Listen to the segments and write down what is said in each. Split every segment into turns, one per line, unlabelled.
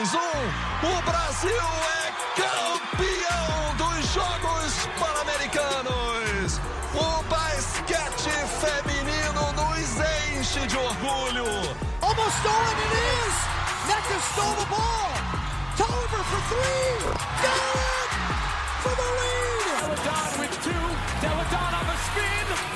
3-1. O Brasil é campeão dos Jogos Pan-Americanos. O basquete feminino nos enche de orgulho.
Almost stolen it is. Nectar stole the ball. Tolliver for three. Got it for the lead.
Deladon with two. Deladon on the spin.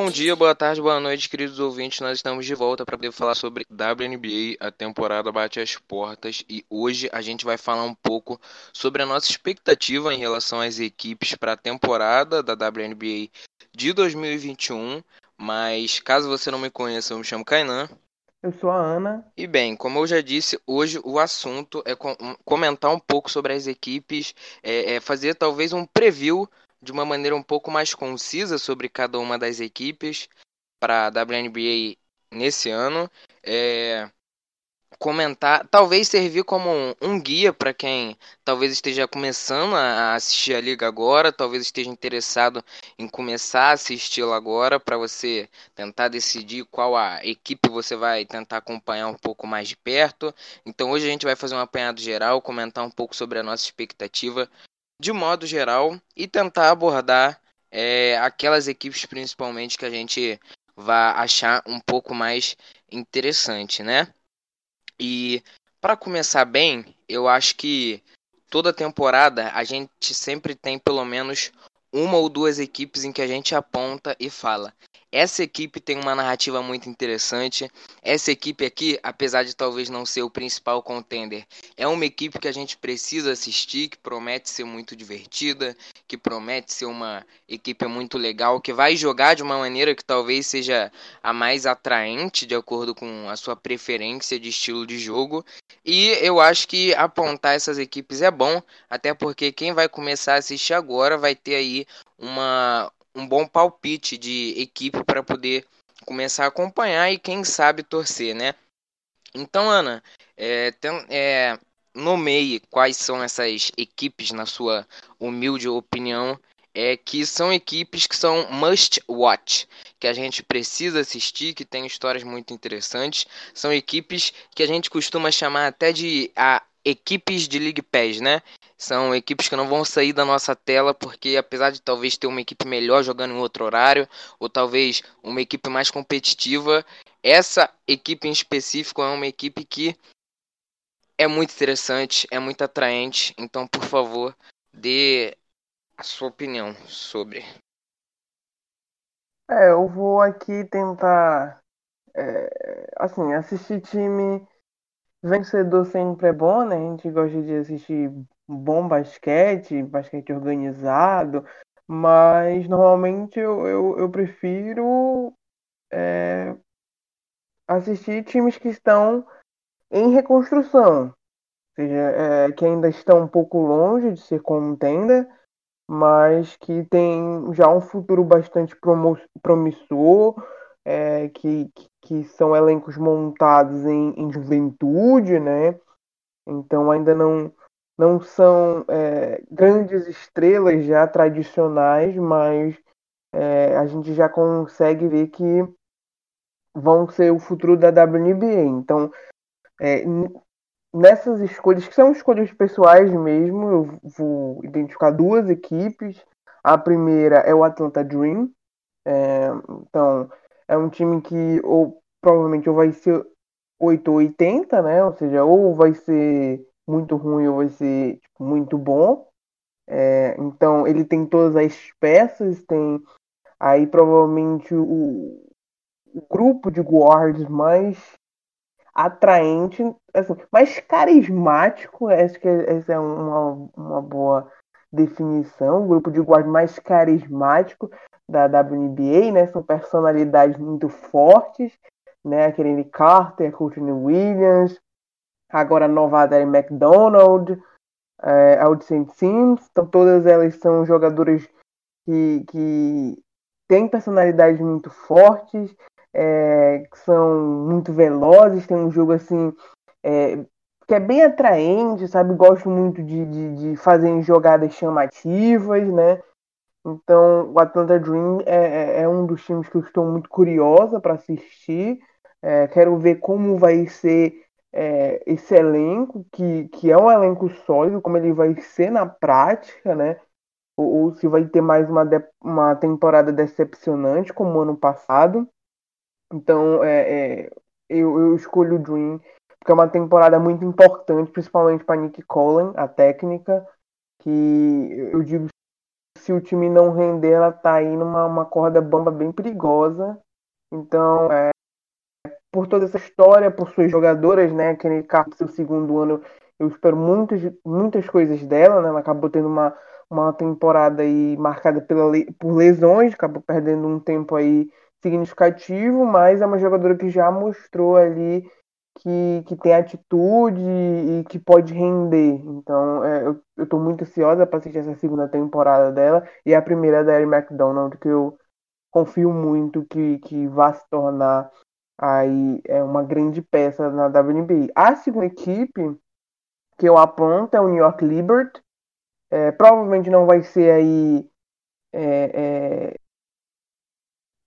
Bom dia, boa tarde, boa noite, queridos ouvintes. Nós estamos de volta para poder falar sobre WNBA. A temporada bate as portas e hoje a gente vai falar um pouco sobre a nossa expectativa em relação às equipes para a temporada da WNBA de 2021. Mas caso você não me conheça, eu me chamo Kainan.
Eu sou a Ana.
E bem, como eu já disse, hoje o assunto é com- comentar um pouco sobre as equipes, é, é fazer talvez um preview de uma maneira um pouco mais concisa sobre cada uma das equipes para a WNBA nesse ano. É, comentar, talvez servir como um, um guia para quem talvez esteja começando a assistir a liga agora, talvez esteja interessado em começar a assisti-la agora para você tentar decidir qual a equipe você vai tentar acompanhar um pouco mais de perto. Então hoje a gente vai fazer um apanhado geral, comentar um pouco sobre a nossa expectativa de modo geral e tentar abordar é, aquelas equipes principalmente que a gente vai achar um pouco mais interessante, né? E para começar bem, eu acho que toda temporada a gente sempre tem pelo menos uma ou duas equipes em que a gente aponta e fala: essa equipe tem uma narrativa muito interessante. Essa equipe aqui, apesar de talvez não ser o principal contender, é uma equipe que a gente precisa assistir, que promete ser muito divertida, que promete ser uma equipe muito legal, que vai jogar de uma maneira que talvez seja a mais atraente de acordo com a sua preferência de estilo de jogo. E eu acho que apontar essas equipes é bom, até porque quem vai começar a assistir agora vai ter aí uma, um bom palpite de equipe para poder começar a acompanhar e quem sabe torcer, né? Então, Ana, é, tem- é, nomeie quais são essas equipes na sua humilde opinião, é que são equipes que são must watch, que a gente precisa assistir, que tem histórias muito interessantes, são equipes que a gente costuma chamar até de a, equipes de League Pass, né? São equipes que não vão sair da nossa tela, porque apesar de talvez ter uma equipe melhor jogando em outro horário, ou talvez uma equipe mais competitiva, essa equipe em específico é uma equipe que é muito interessante, é muito atraente. Então, por favor, dê a sua opinião sobre.
É, eu vou aqui tentar. é, assim, assistir time vencedor sempre é bom, né? A gente gosta de assistir bom basquete, basquete organizado, mas normalmente eu, eu, eu prefiro é, assistir times que estão em reconstrução, ou seja, é, que ainda estão um pouco longe de ser contender, mas que tem já um futuro bastante promissor, é, que, que- são elencos montados em, em juventude, né? Então ainda não, não são é, grandes estrelas já tradicionais, mas é, a gente já consegue ver que vão ser o futuro da WNBA. Então, é, nessas escolhas, que são escolhas pessoais mesmo, eu vou identificar duas equipes. A primeira é o Atlanta Dream. É, então, é um time que ou provavelmente ou vai ser 8 ou 80, né? Ou seja, ou vai ser muito ruim ou vai ser tipo, muito bom. É, então, ele tem todas as peças, tem aí provavelmente o, o grupo de guards mais atraente, assim, mais carismático, acho que essa é uma, uma boa definição, o grupo de guardas mais carismático da WNBA, né? São personalidades muito fortes, né? A Karen Carter, Courtney Williams, agora a nova Adele McDonald, é, a Odyssean Sims, então todas elas são jogadoras que, que têm personalidades muito fortes, é, que são muito velozes, tem um jogo assim é, que é bem atraente, sabe? Gosto muito de, de, de fazer jogadas chamativas, né? Então o Atlanta Dream é, é, é um dos times que eu estou muito curiosa para assistir. É, quero ver como vai ser é, esse elenco, que, que é um elenco sólido, como ele vai ser na prática, né? Ou, ou se vai ter mais uma, de, uma temporada decepcionante, como ano passado. Então, é, é eu, eu escolho o Dream, porque é uma temporada muito importante, principalmente para Nick Collin, a técnica, que eu digo se o time não render, ela tá aí numa uma corda bamba bem perigosa. Então, é, por toda essa história, por suas jogadoras, né? Kenny Carter, seu segundo ano, eu espero muitas, muitas coisas dela, né? Ela acabou tendo uma, uma temporada aí marcada pela, por lesões, acabou perdendo um tempo aí significativo, mas é uma jogadora que já mostrou ali que, que tem atitude e que pode render. Então, é, eu, eu tô muito ansiosa para assistir essa segunda temporada dela e a primeira da Ellie McDonald, que eu confio muito que, que vai se tornar aí é uma grande peça na WNBA. A segunda equipe que eu aponto é o New York Liberty. É, provavelmente não vai ser aí é, é,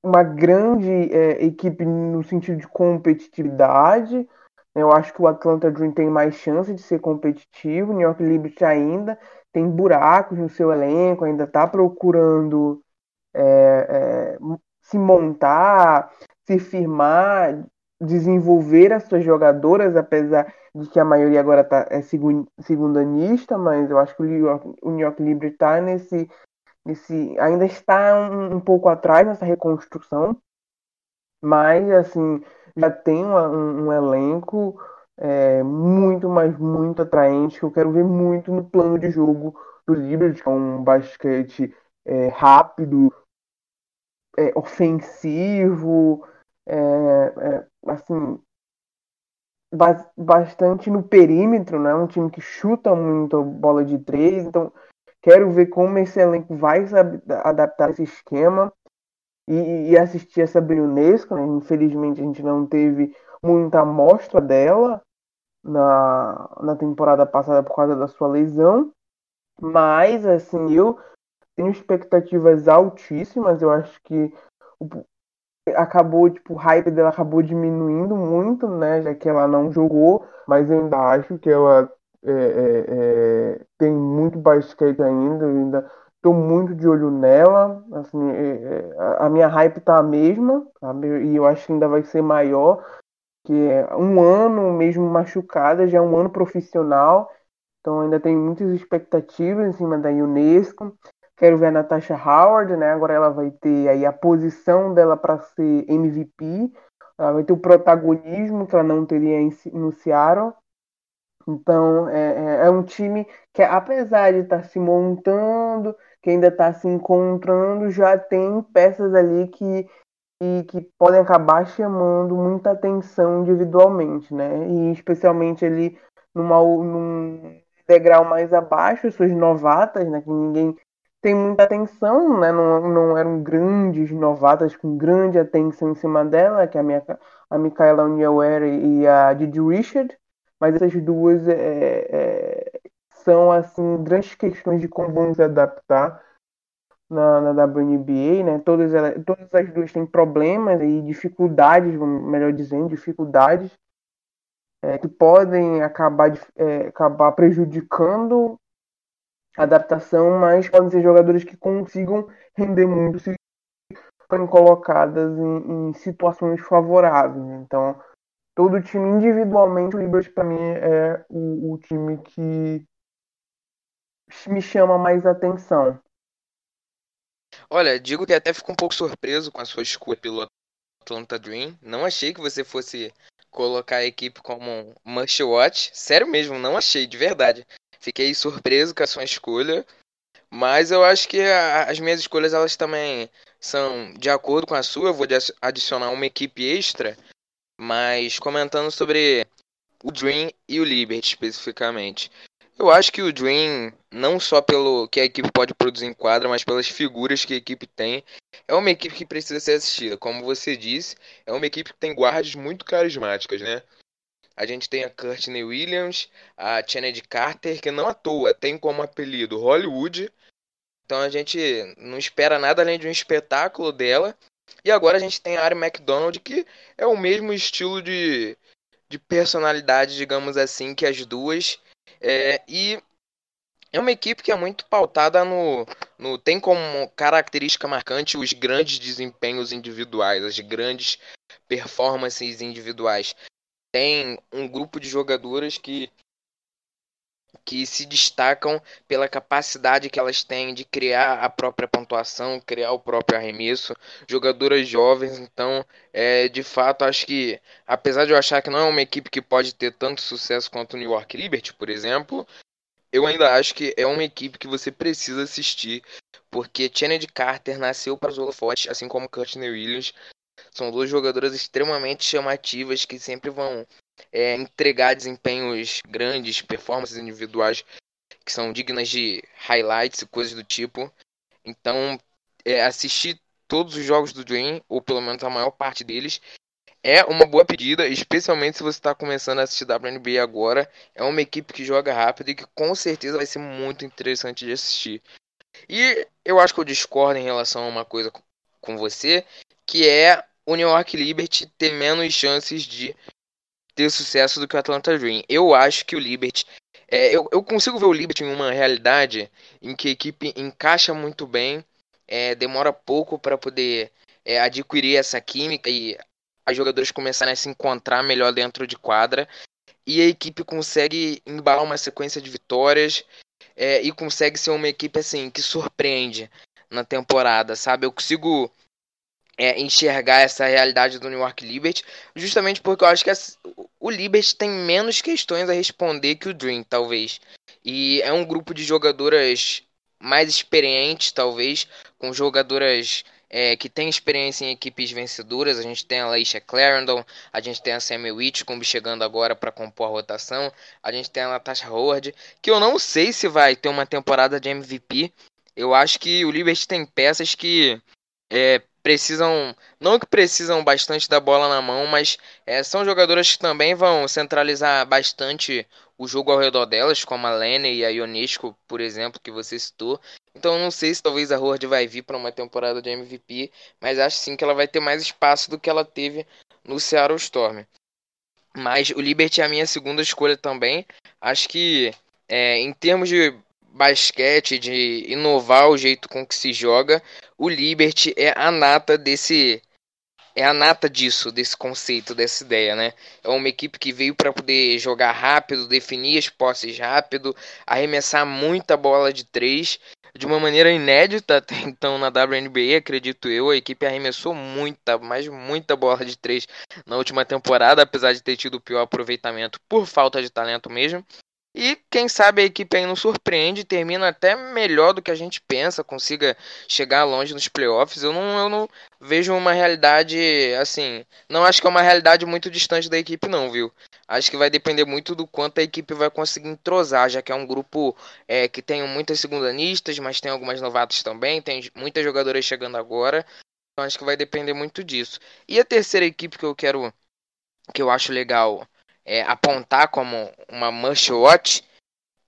uma grande é, equipe no sentido de competitividade. Eu acho que o Atlanta Dream tem mais chance de ser competitivo. O New York Liberty ainda tem buracos no seu elenco, ainda está procurando é, é, se montar, se firmar, desenvolver as suas jogadoras, apesar de que a maioria agora tá, é segundanista, mas eu acho que o New York, o New York Liberty está nesse, nesse. ainda está um, um, pouco atrás nessa reconstrução, mas assim já tem uma, um, um, elenco é, muito, mas muito atraente que eu quero ver muito no plano de jogo do Liberty, que é um basquete é, rápido, é, ofensivo, é, é, assim, ba bastante no perímetro, né? Um time que chuta muito bola de três, então quero ver como esse elenco vai se adaptar a esse esquema e, e assistir essa Brionesco, né? Infelizmente a gente não teve muita amostra dela na, na temporada passada por causa da sua lesão, mas assim, eu tenho expectativas altíssimas, eu acho que acabou, tipo, o hype dela acabou diminuindo muito, né? Já que ela não jogou, mas eu ainda acho que ela é, é, é, tem muito basquete ainda, ainda tô muito de olho nela. Assim, é, é, a minha hype tá a mesma, sabe? E eu acho que ainda vai ser maior, que é um ano mesmo machucada, já é um ano profissional. Então ainda tem muitas expectativas em cima da Unesco. Quero ver a Natasha Howard, né? Agora ela vai ter aí a posição dela para ser MVP. Ela vai ter o protagonismo que ela não teria no Seattle. Então é, é, é um time que, apesar de estar tá se montando, que ainda está se encontrando, já tem peças ali que, que, que, podem acabar chamando muita atenção individualmente, né? E especialmente ali numa, num degrau mais abaixo, suas novatas, né? Que ninguém tem muita atenção, né? Não, não eram grandes novatas com grande atenção em cima dela, que a, minha, a Micaela Uniaware e a Didi Richard, mas essas duas é, é, são assim grandes questões de como se adaptar na, na WNBA, né? Todas, elas, todas as duas têm problemas e dificuldades, melhor dizendo, dificuldades é, que podem acabar, é, acabar prejudicando adaptação, mas podem ser jogadores que consigam render muito se forem colocadas em, em situações favoráveis. Então, todo time individualmente, o Liberty para mim é o, o, time que me chama mais atenção.
Olha, digo que até fico um pouco surpreso com a sua escolha pelo Atlanta Dream. Não achei que você fosse colocar a equipe como um must watch. Sério mesmo, não achei, de verdade. Fiquei surpreso com a sua escolha, mas eu acho que a, as minhas escolhas elas também são de acordo com a sua. Eu vou adicionar uma equipe extra, mas comentando sobre o Dream e o Liberty especificamente. Eu acho que o Dream, não só pelo que a equipe pode produzir em quadra, mas pelas figuras que a equipe tem, é uma equipe que precisa ser assistida. Como você disse, é uma equipe que tem guardas muito carismáticas, né? A gente tem a Courtney Williams, a Kennedy Carter, que não à toa tem como apelido Hollywood. Então a gente não espera nada além de um espetáculo dela. E agora a gente tem a Ari McDonald, que é o mesmo estilo de, de personalidade, digamos assim, que as duas. É, e é uma equipe que é muito pautada no, no. Tem como característica marcante os grandes desempenhos individuais, as grandes performances individuais. Tem um grupo de jogadoras que que se destacam pela capacidade que elas têm de criar a própria pontuação, criar o próprio arremesso, jogadoras jovens, então, é, de fato, acho que, apesar de eu achar que não é uma equipe que pode ter tanto sucesso quanto o New York Liberty, por exemplo, eu ainda acho que é uma equipe que você precisa assistir, porque Kennedy Carter nasceu para os holofotes, assim como Courtney Williams, são duas jogadoras extremamente chamativas que sempre vão é, entregar desempenhos grandes, performances individuais que são dignas de highlights e coisas do tipo. Então, é, assistir todos os jogos do Dream, ou pelo menos a maior parte deles, é uma boa pedida, especialmente se você está começando a assistir WNBA agora. É uma equipe que joga rápido e que com certeza vai ser muito interessante de assistir. E eu acho que eu discordo em relação a uma coisa com você, que é o New York Liberty ter menos chances de ter sucesso do que o Atlanta Dream. Eu acho que o Liberty. É, eu, eu consigo ver o Liberty em uma realidade em que a equipe encaixa muito bem, é, demora pouco para poder é, adquirir essa química e as jogadoras começarem a se encontrar melhor dentro de quadra. E a equipe consegue embalar uma sequência de vitórias é, e consegue ser uma equipe assim que surpreende na temporada, sabe? Eu consigo é, enxergar essa realidade do New York Liberty, justamente porque eu acho que o Liberty tem menos questões a responder que o Dream, talvez. E é um grupo de jogadoras mais experientes, talvez, com jogadoras é, que têm experiência em equipes vencedoras. A gente tem a Laisha Clarendon, a gente tem a Sammy Whitcomb chegando agora para compor a rotação, a gente tem a Natasha Howard, que eu não sei se vai ter uma temporada de MVP. Eu acho que o Liberty tem peças que é, precisam, não que precisam bastante da bola na mão, mas é, são jogadoras que também vão centralizar bastante o jogo ao redor delas, como a Lene e a Ionesco, por exemplo, que você citou. Então não sei se talvez a Horde vai vir para uma temporada de MVP, mas acho sim que ela vai ter mais espaço do que ela teve no Seattle Storm. Mas o Liberty é a minha segunda escolha também. Acho que é, em termos de basquete, de inovar o jeito com que se joga, o Liberty é a nata desse é a nata disso, desse conceito, dessa ideia, né? É uma equipe que veio para poder jogar rápido, definir as posses rápido, arremessar muita bola de três de uma maneira inédita até então na WNBA, acredito eu. A equipe arremessou muita, mas muita bola de três na última temporada, apesar de ter tido o pior aproveitamento por falta de talento mesmo. E quem sabe a equipe aí não surpreende, termina até melhor do que a gente pensa, consiga chegar longe nos playoffs. Eu não, eu não vejo uma realidade assim. Não acho que é uma realidade muito distante da equipe, não, viu? Acho que vai depender muito do quanto a equipe vai conseguir entrosar, já que é um grupo é, que tem muitas segundanistas, mas tem algumas novatas também, tem muitas jogadoras chegando agora. Então acho que vai depender muito disso. E a terceira equipe que eu quero. que eu acho legal é, apontar como uma must watch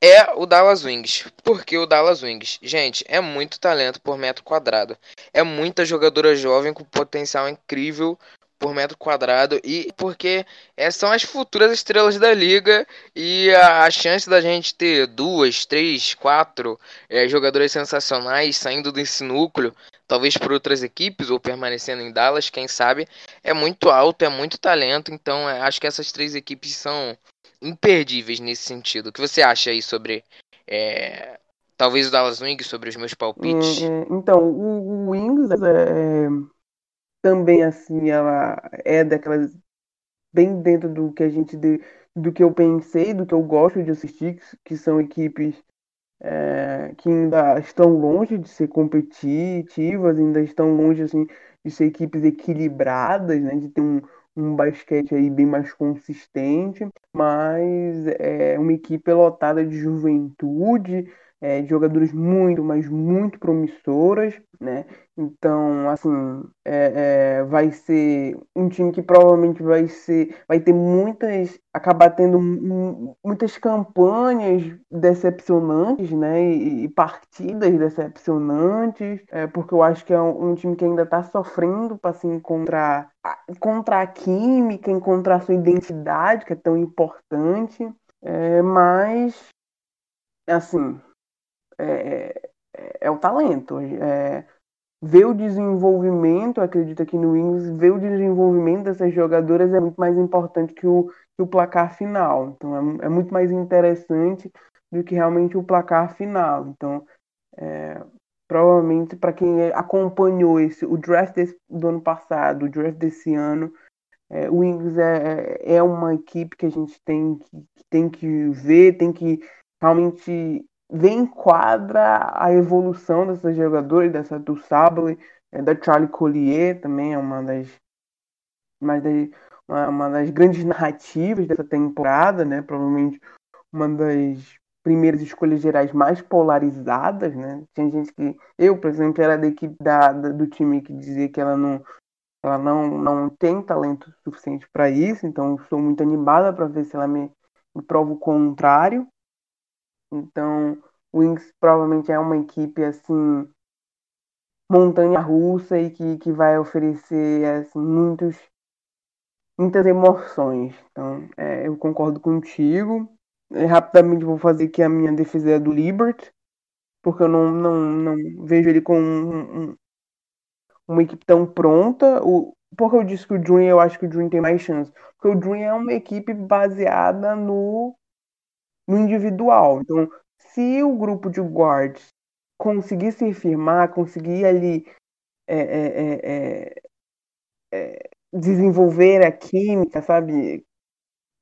é o Dallas Wings. Por que o Dallas Wings? Gente, é muito talento por metro quadrado. É muita jogadora jovem com potencial incrível por metro quadrado e porque é, são as futuras estrelas da liga e a, a chance da gente ter duas, três, quatro é, jogadores sensacionais saindo desse núcleo talvez por outras equipes ou permanecendo em Dallas, quem sabe, é muito alto, é muito talento, então é, acho que essas três equipes são imperdíveis nesse sentido. O que você acha aí sobre é, talvez o Dallas Wings, sobre os meus palpites?
É, então, o, o Wings é, também assim, ela é daquelas bem dentro do que a gente do que eu pensei, do que eu gosto de assistir, que são equipes é, que ainda estão longe de ser competitivas, ainda estão longe assim, de ser equipes equilibradas, né, de ter um, um basquete aí bem mais consistente, mas é uma equipe lotada de juventude, é, de jogadores muito, mas muito promissoras, né? Então, assim, é, é, vai ser um time que provavelmente vai ser, vai ter muitas, acabar tendo muitas campanhas decepcionantes, né? E, e partidas decepcionantes, é, porque eu acho que é um, um time que ainda está sofrendo para se encontrar, encontrar a química, encontrar a sua identidade, que é tão importante. É, mas, assim, é, é, é o talento. É, ver o desenvolvimento, acredito que no Wings, ver o desenvolvimento dessas jogadoras é muito mais importante que o, que o placar final. Então é, é muito mais interessante do que realmente o placar final. Então, é, provavelmente para quem acompanhou esse, o draft desse, do ano passado, o draft desse ano, é, o Wings é, é, é uma equipe que a gente tem que, tem que ver, tem que realmente vê enquadra a evolução dessas jogadoras, dessa do Sable, é, da Charlie Collier também é uma das, uma das, uma das grandes narrativas dessa temporada, né? Provavelmente uma das primeiras escolhas gerais mais polarizadas, né? Tinha gente que eu, por exemplo, era da equipe da, da do time que dizia que ela não ela não, não tem talento suficiente para isso, então estou muito animada para ver se ela me, me prova o contrário. Então, o Wings provavelmente é uma equipe assim montanha russa e que, que vai oferecer assim, muitos, muitas emoções. Então, é, eu concordo contigo. É, rapidamente vou fazer aqui a minha defesa é do Libert, porque eu não, não, não vejo ele com um, um, uma equipe tão pronta. O, porque eu disse que o Dream, eu acho que o Dream tem mais chance. Porque o Dream é uma equipe baseada no no individual. Então, se o grupo de guards conseguir se firmar, conseguir ali é, é, é, é, desenvolver a química, sabe?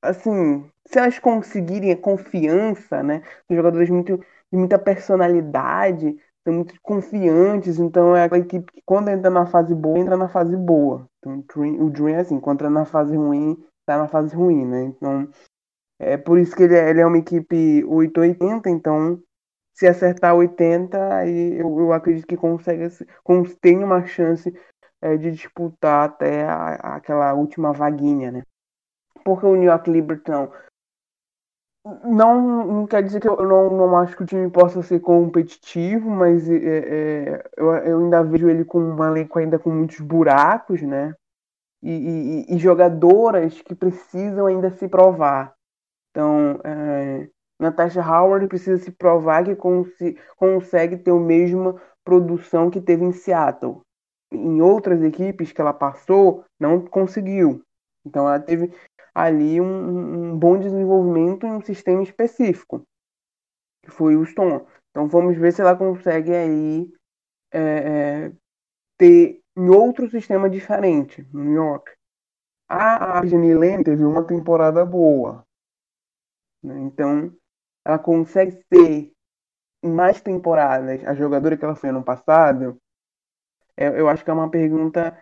Assim, se elas conseguirem a confiança, né? São jogadores muito, de muita personalidade, são muito confiantes, então é aquela equipe que quando entra na fase boa, entra na fase boa. Então, o Dream é assim, quando entra na fase ruim, tá na fase ruim, né? Então, é por isso que ele é, ele é uma equipe 880, então se acertar 80, aí eu, eu acredito que consegue tem uma chance é, de disputar até a, aquela última vaguinha, né? Porque o New York Liberty não, não, não quer dizer que eu não, não acho que o time possa ser competitivo, mas é, é, eu, eu ainda vejo ele com um elenco ainda com muitos buracos, né? E, e, e jogadoras que precisam ainda se provar. Então, é, Natasha Howard precisa se provar que cons consegue ter a mesma produção que teve em Seattle. Em outras equipes que ela passou, não conseguiu. Então, ela teve ali um, um bom desenvolvimento em um sistema específico, que foi o Stone. Então, vamos ver se ela consegue aí é, é, ter em outro sistema diferente, no New York. A Argenie Lane teve uma temporada boa, né? Então, ela consegue ser mais temporadas a jogadora que ela foi ano passado? É, eu acho que é uma pergunta,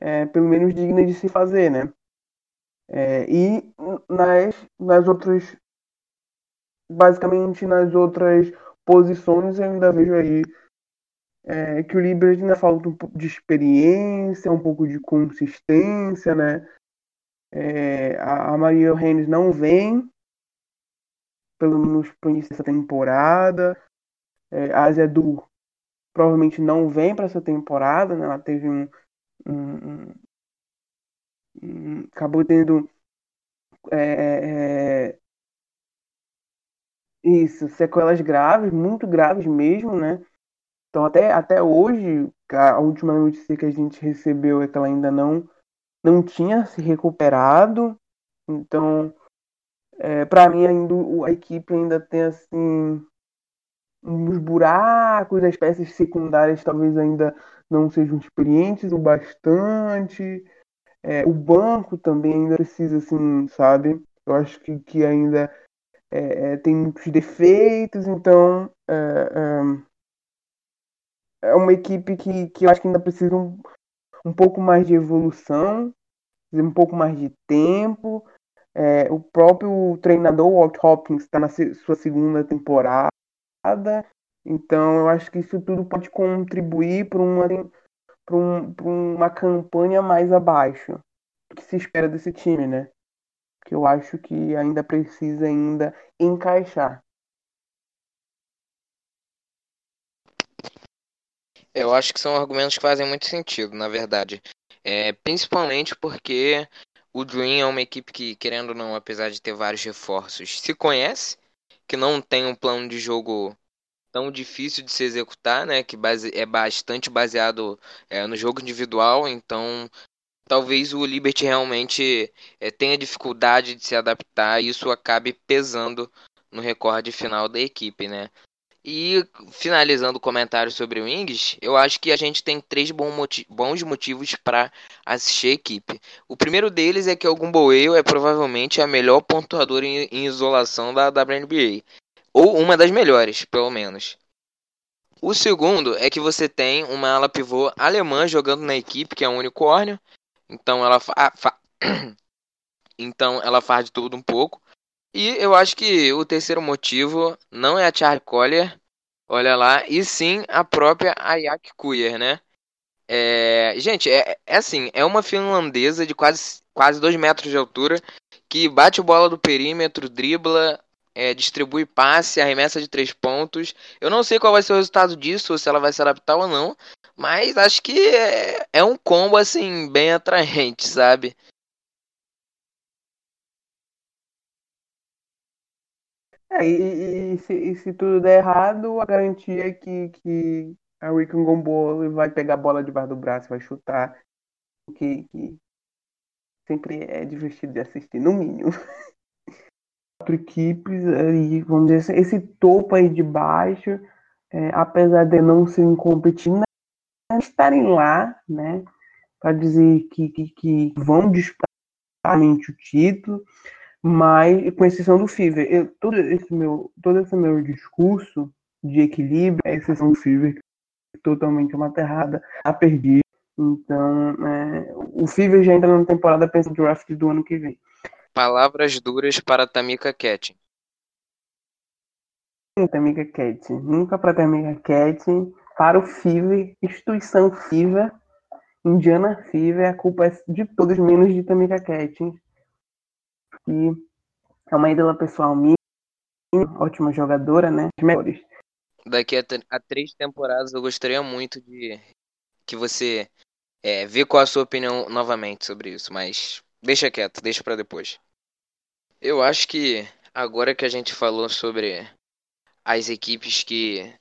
é, pelo menos, digna de se fazer, né? É, e nas, nas outras. Basicamente, nas outras posições, eu ainda vejo aí é, que o Liberty ainda falta um pouco de experiência, um pouco de consistência, né? É, a, a Maria Reines não vem pelo menos para o início dessa temporada. É, a Azedu provavelmente não vem para essa temporada, né? Ela teve um, um, um, acabou tendo é, é, é, isso, sequelas graves, muito graves mesmo, né? Então até, até hoje, a última notícia que a gente recebeu é que ela ainda não, não tinha se recuperado. Então é, para mim, ainda, a equipe ainda tem assim uns buracos, as peças secundárias talvez ainda não sejam experientes o bastante. É, o banco também ainda precisa, assim, sabe? Eu acho que, que ainda é, é tem muitos defeitos, então é, é, é uma equipe que, que eu acho que ainda precisa um, um pouco mais de evolução, um pouco mais de tempo, é, o próprio treinador Walt Hopkins está na sua segunda temporada. Então, eu acho que isso tudo pode contribuir para uma, um, uma campanha mais abaixo do que se espera desse time, né? Que eu acho que ainda precisa ainda encaixar.
Eu acho que são argumentos que fazem muito sentido, na verdade. É, principalmente porque o Dream é uma equipe que, querendo ou não, apesar de ter vários reforços, se conhece, que não tem um plano de jogo tão difícil de se executar, né? Que base, é bastante baseado é, no jogo individual, então talvez o Liberty realmente é, tenha dificuldade de se adaptar e isso acabe pesando no recorde final da equipe, né? E finalizando o comentário sobre o Wings, eu acho que a gente tem três bons motivos para assistir a equipe. O primeiro deles é que o Gumbo é provavelmente a melhor pontuadora em, em isolação da WNBA. Ou uma das melhores, pelo menos. O segundo é que você tem uma ala pivô alemã jogando na equipe, que é um unicórnio. Então ela, fa fa então ela faz de tudo um pouco. E eu acho que o terceiro motivo não é a Charlie Collier, olha lá, e sim a própria Ayak Kuyer, né? É, gente, é, é assim, é uma finlandesa de quase, quase 2 metros de altura que bate bola do perímetro, dribla, é, distribui passe, arremessa de três pontos. Eu não sei qual vai ser o resultado disso, se ela vai se adaptar ou não, mas acho que é, é um combo assim bem atraente, sabe?
É, e, e, se, e, se, tudo der errado, a garantia é que, que a Rickon Gombolo vai pegar a bola debaixo do braço, vai chutar. Que, que sempre é divertido de assistir, no mínimo. Quatro equipes, aí, vamos dizer assim, esse topo aí de baixo, é, apesar de não serem competindo, estarem lá, né? Para dizer que, que, que vão disputar o título mas com exceção do Fever. Eu, todo, esse meu, todo esse meu discurso de equilíbrio é exceção do Fever, que totalmente uma terrada a perder. Então, é, o Fever já entra na temporada pensando no draft do ano que vem.
Palavras duras para Tamika Cat.
Tamika Cat. Nunca para Tamika Cat. Para o Fever, instituição Fever, Indiana Fever, a culpa é de todos menos de Tamika Cat que é uma ídola pessoal minha, ótima jogadora, né? Melhores.
Daqui a, a, três temporadas eu gostaria muito de que você é, ver qual a sua opinião novamente sobre isso, mas deixa quieto, deixa para depois. Eu acho que agora que a gente falou sobre as equipes que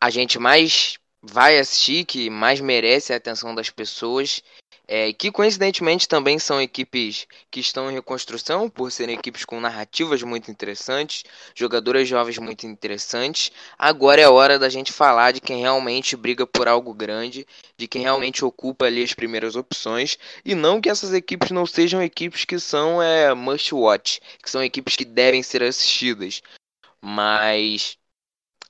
a gente mais vai assistir, que mais merece a atenção das pessoas, é, que coincidentemente também são equipes que estão em reconstrução, por serem equipes com narrativas muito interessantes, jogadoras jovens muito interessantes. Agora é hora da gente falar de quem realmente briga por algo grande, de quem realmente ocupa ali as primeiras opções, e não que essas equipes não sejam equipes que são é, must watch, que são equipes que devem ser assistidas. Mas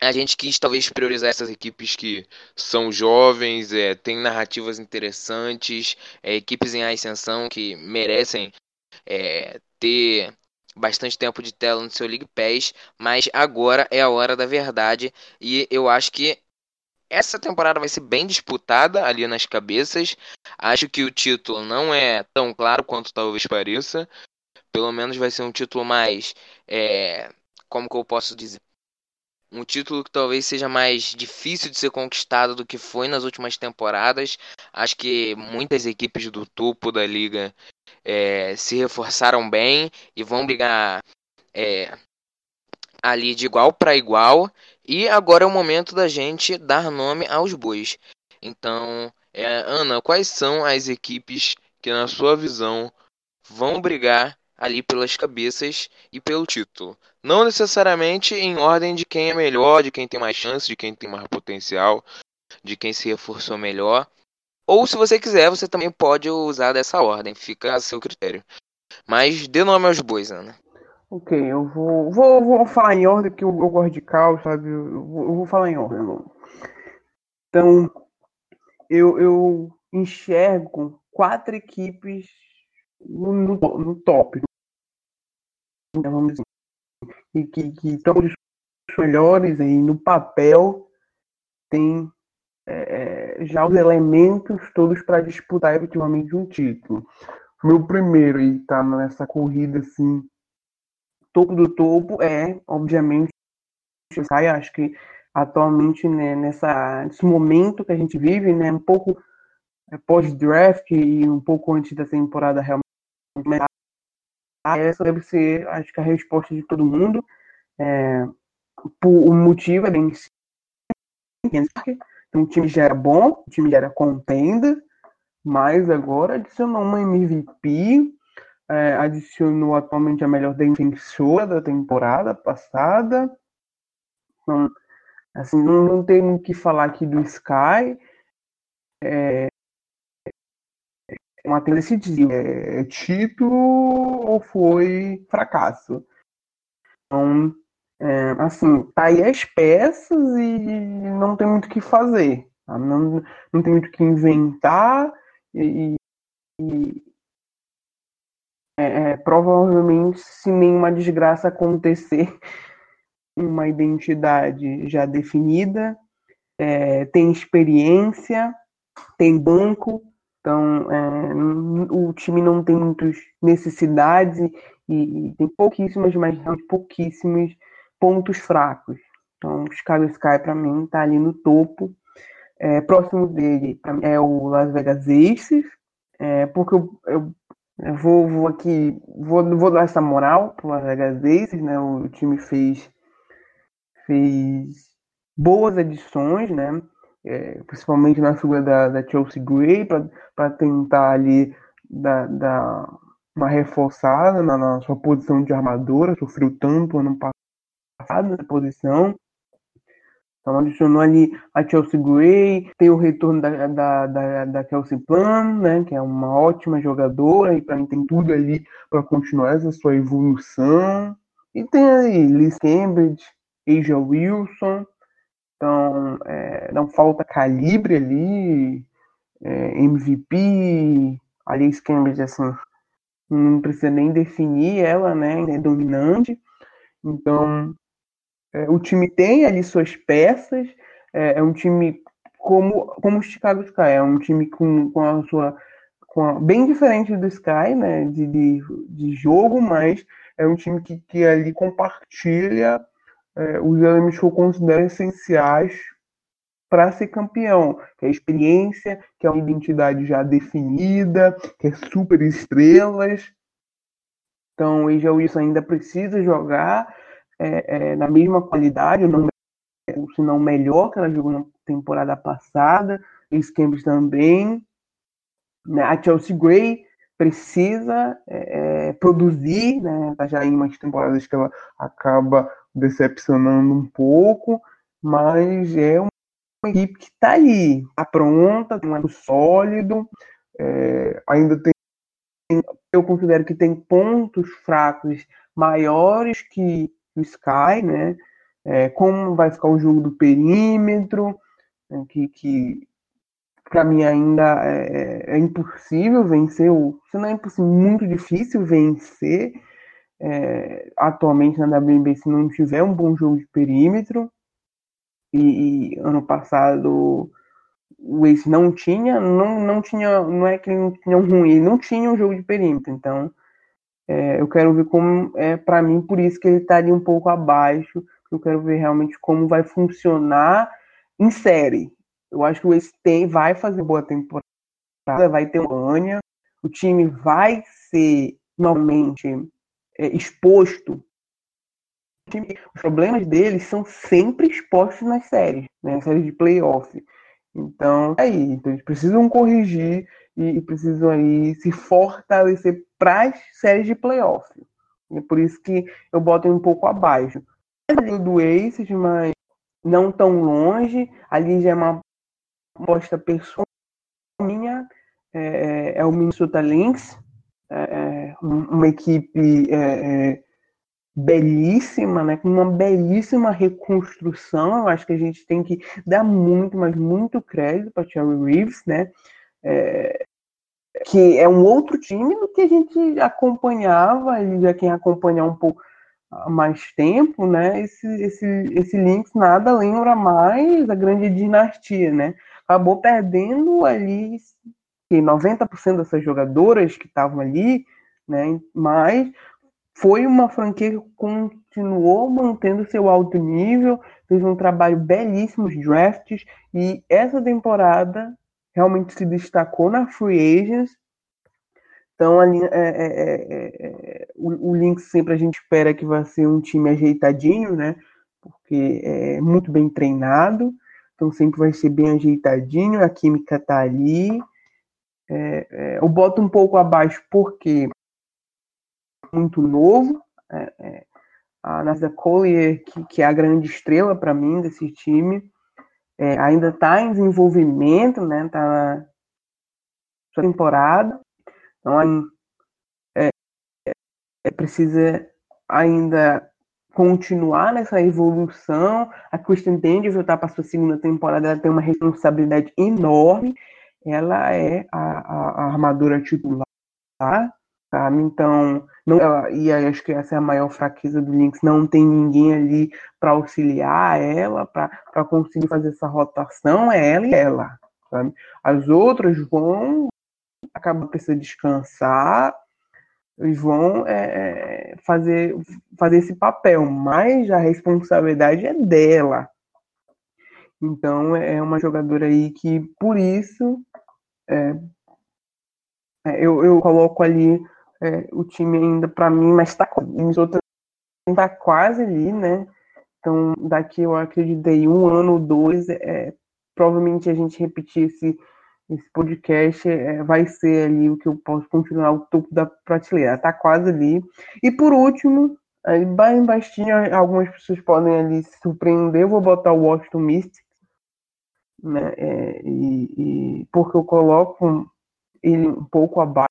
a gente quis talvez priorizar essas equipes que são jovens, é, têm narrativas interessantes, é, equipes em ascensão que merecem é, ter bastante tempo de tela no seu League Pass, mas agora é a hora da verdade e eu acho que essa temporada vai ser bem disputada ali nas cabeças. Acho que o título não é tão claro quanto talvez pareça. Pelo menos vai ser um título mais. É, como que eu posso dizer? Um título que talvez seja mais difícil de ser conquistado do que foi nas últimas temporadas. Acho que muitas equipes do topo da liga é, se reforçaram bem e vão brigar é, ali de igual para igual. E agora é o momento da gente dar nome aos bois. Então, é, Ana, quais são as equipes que, na sua visão, vão brigar ali pelas cabeças e pelo título? Não necessariamente em ordem de quem é melhor, de quem tem mais chance, de quem tem mais potencial, de quem se reforçou melhor. Ou se você quiser, você também pode usar dessa ordem, fica a seu critério. Mas dê nome aos bois, Ana.
Ok, eu vou, vou, vou falar em ordem, porque eu, eu gosto de caos, sabe? Eu vou, eu vou falar em ordem. Então, eu, eu enxergo quatro equipes no, no, no top. Então, vamos e que, estão melhores aí no papel tem é, já os elementos todos para disputar efetivamente um título. Meu primeiro e tá nessa corrida assim, topo do topo é, obviamente, Sky. Acho que atualmente né, nessa, nesse momento que a gente vive, né, um pouco é, pós-draft e um pouco antes da temporada realmente essa deve ser, acho que a resposta de todo mundo. É, o motivo é bem simples. Então, o time já era bom, o time já era contender, mas agora adicionou uma MVP, é, adicionou atualmente a melhor defensora da temporada passada. Então, assim, não, não tem o que falar aqui do Sky. É, uma tenda decidiu, é título ou foi fracasso. Então, é, assim, tá aí as peças e não tem muito o que fazer. Tá? Não, não tem muito o que inventar e, e é, é, provavelmente se nenhuma desgraça acontecer, uma identidade já definida, é, tem experiência, tem banco, então, é, o time não tem muitas necessidades e, e tem pouquíssimas, mas pouquíssimos pontos fracos. Então, o Chicago Sky, para mim, está ali no topo. É, próximo dele é o Las Vegas Aces, é, porque eu, eu, eu, vou, vou aqui, vou, vou dar essa moral para o Las Vegas Aces, né? O time fez, fez boas edições, né? É, principalmente na figura da, da Chelsea Gray, para tentar ali dar, dar uma reforçada na, na, sua posição de armadora, sofreu tanto ano passado nessa posição. Então adicionou ali a Chelsea Gray, tem o retorno da, da, da, da Chelsea Plan, né, que é uma ótima jogadora, e para mim tem tudo ali para continuar essa sua evolução. E tem aí Liz Cambridge, Asia Wilson, então, é, não falta calibre ali, é, MVP, Alice Cambridge, assim, não precisa nem definir ela, né, é dominante. Então, é, o time tem ali suas peças, é, é, um time como, como o Chicago Sky, é um time com, com a sua com a, bem diferente do Sky, né, de, de, de jogo, mas é um time que, que ali compartilha é, os elementos que eu considero essenciais para ser campeão, que é experiência, que é uma identidade já definida, que é super estrelas. Então, o Wilson ainda precisa jogar é, é, na mesma qualidade, se não melhor que ela jogou na temporada passada. Cambridge também. Né? A Chelsea Gray precisa é, é produzir, né? Tá já em umas temporadas que ela acaba decepcionando um pouco, mas é uma equipe que está aí, está pronta, tem um sólido, é, ainda tem, eu considero que tem pontos fracos maiores que o Sky, né? É, como vai ficar o jogo do perímetro, né? que, que para mim ainda é, é, impossível vencer, o, se não é impossível, muito difícil vencer é, atualmente na WNBA se não tiver um bom jogo de perímetro. E, e ano passado o Ace não tinha, não, não tinha, não é que ele não tinha um ruim, ele não tinha um jogo de perímetro. Então, é, eu quero ver como, é para mim, por isso que ele estaria tá um pouco abaixo. Eu quero ver realmente como vai funcionar em série. Eu acho que o Ace tem, vai fazer boa temporada, vai ter uma Ania, o time vai ser normalmente é, exposto. Os problemas deles são sempre expostos nas séries, né, nas séries de playoff. Então, é aí, então eles precisam corrigir e, precisam aí se fortalecer para as séries de playoff. É por isso que eu boto um pouco abaixo. Do Aces, mas não tão longe. Ali já é uma aposta pessoal minha. É, é, é o Minnesota Lynx, é, é uma equipe é, é, belíssima, né, com uma belíssima reconstrução. Eu acho que a gente tem que dar muito, mas muito crédito para Cherry Reeves, né? Que é um outro time do que a gente acompanhava, e já quem acompanhar um pouco mais tempo, né, esse, esse, esse Lynx nada lembra mais a grande dinastia, né? Acabou perdendo ali 90% dessas jogadoras que estavam ali, né? Mas foi uma franquia que continuou mantendo seu alto nível, fez um trabalho belíssimo de drafts e essa temporada realmente se destacou na free agents. Então ali, é, é, é, o, o Lynx sempre a gente espera que vai ser um time ajeitadinho, né? Porque é muito bem treinado, então sempre vai ser bem ajeitadinho, a química tá ali. É, é, eu boto um pouco abaixo porque muito novo. É, é, a Nasa Collier, que, que, é a grande estrela para mim desse time, é, ainda está em desenvolvimento, né? Está na sua temporada. Então, é, é, precisa ainda continuar nessa evolução. A Kristen Danger voltar para sua segunda temporada, ela tem uma responsabilidade enorme. Ela é a, a, a armadura titular, sabe? Então, não, e acho que essa é a maior fraqueza do Lynx, não tem ninguém ali para auxiliar ela, para conseguir fazer essa rotação, é ela e ela, sabe? As outras vão acabar precisando descansar e vão é, é, fazer, fazer esse papel, mas a responsabilidade é dela. Então é uma jogadora aí que, por isso, é, é eu, eu coloco ali é, o time ainda para mim, mas tá, outros tá quase ali, né? Então, daqui eu acreditei um ano ou dois, é, provavelmente a gente repetir esse, esse podcast é, vai ser ali o que eu posso continuar o topo da prateleira, tá quase ali. E por último, aí bem baixinho, algumas pessoas podem ali se surpreender, eu vou botar o Washington Mystics, né? É, e, e, porque eu coloco ele um pouco abaixo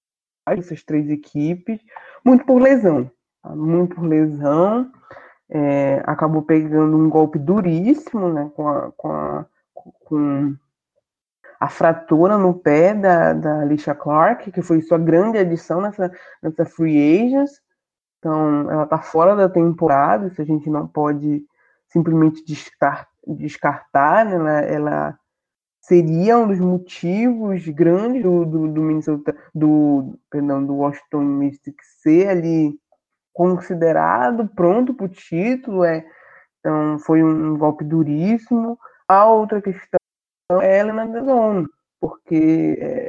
essas três equipes, muito por lesão, tá? muito por lesão. É, acabou pegando um golpe duríssimo, né, com a, com a, com a fratura no pé da, da Alicia Clark, que foi sua grande adição nessa, nessa free agents. Então, ela está fora da temporada, isso a gente não pode simplesmente descartar, descartar né? ela, ela seria um dos motivos grandes do, do, do Minnesota, do, perdão, do Washington Mystics ser ali considerado pronto para o título, é, então foi um, um, golpe duríssimo. A outra questão é Helena Delon, porque é,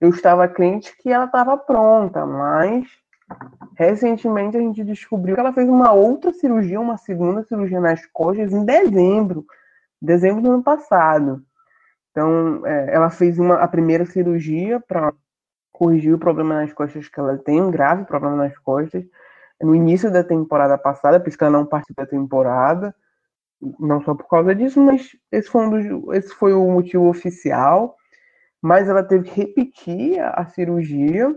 eu estava crente que ela estava pronta, mas recentemente a gente descobriu que ela fez uma outra cirurgia, uma segunda cirurgia nas costas em dezembro, dezembro do ano passado. Então, é, ela fez uma, a primeira cirurgia para corrigir o problema nas costas que ela tem, um grave problema nas costas, no início da temporada passada, por isso que ela não participou da temporada, não só por causa disso, mas esse foi, um dos, esse foi o motivo oficial. Mas ela teve que repetir a, a cirurgia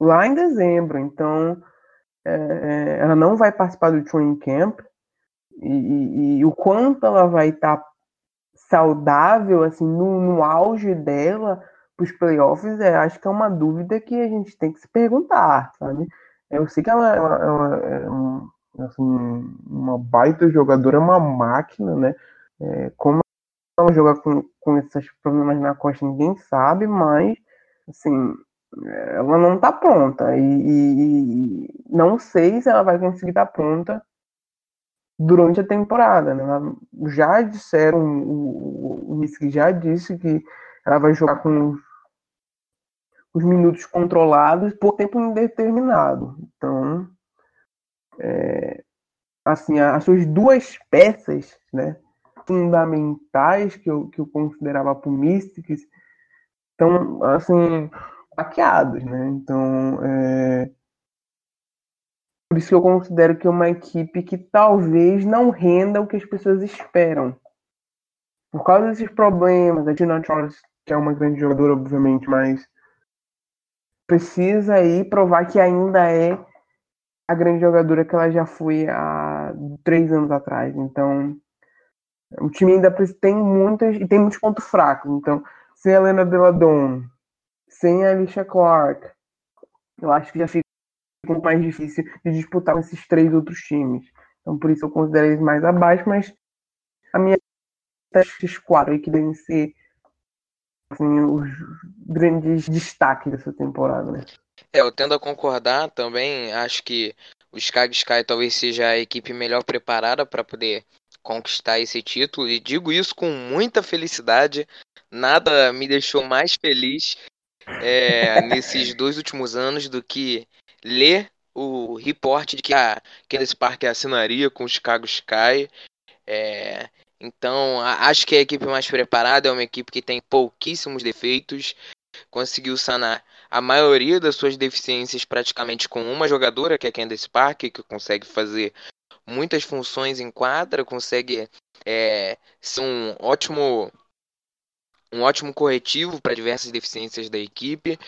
lá em dezembro, então é, é ela não vai participar do training camp e, e, o quanto ela vai estar tá saudável, assim, no, no auge dela para os playoffs, é, acho que é uma dúvida que a gente tem que se perguntar, sabe? Eu sei que ela, ela, ela é um, assim, uma baita jogadora, uma máquina, né? É, como ela joga com, com esses problemas na costa, ninguém sabe, mas, assim, ela não tá pronta. E, e, e não sei se ela vai conseguir estar tá pronta durante a temporada. Né? Já disseram, o, o, já disse que ela vai jogar com os minutos controlados por tempo indeterminado. Então, é, assim, as suas duas peças né, fundamentais que eu, que eu considerava para o Mystics estão, assim, hackeados, né? Então, é, por isso que eu considero que é uma equipe que talvez não renda o que as pessoas esperam. Por causa desses problemas, a Tina Charles, que é uma grande jogadora, obviamente, mas precisa aí provar que ainda é a grande jogadora que ela já foi há três anos atrás. Então, o time ainda tem muitas e tem muitos pontos fracos. Então, sem a Helena Deladon, sem a Alicia Clark, eu acho que já fica muito mais difícil de disputar com esses três outros times. Então, por isso eu considero eles mais abaixo, mas a minha esses quatro aí que devem ser assim, os grandes destaques dessa temporada, né?
É, eu tendo a concordar também, acho que o Chicago Sky talvez seja a equipe melhor preparada para poder conquistar esse título e digo isso com muita felicidade. Nada me deixou mais feliz é, nesses dois últimos anos do que ler o reporte de que a Kansas Park assinaria com o Chicago Sky. É, então, acho que a equipe mais preparada é uma equipe que tem pouquíssimos defeitos, conseguiu sanar a maioria das suas deficiências praticamente com uma jogadora, que é a Candace Parker, que consegue fazer muitas funções em quadra, consegue é, ser um ótimo um ótimo corretivo para diversas deficiências da equipe.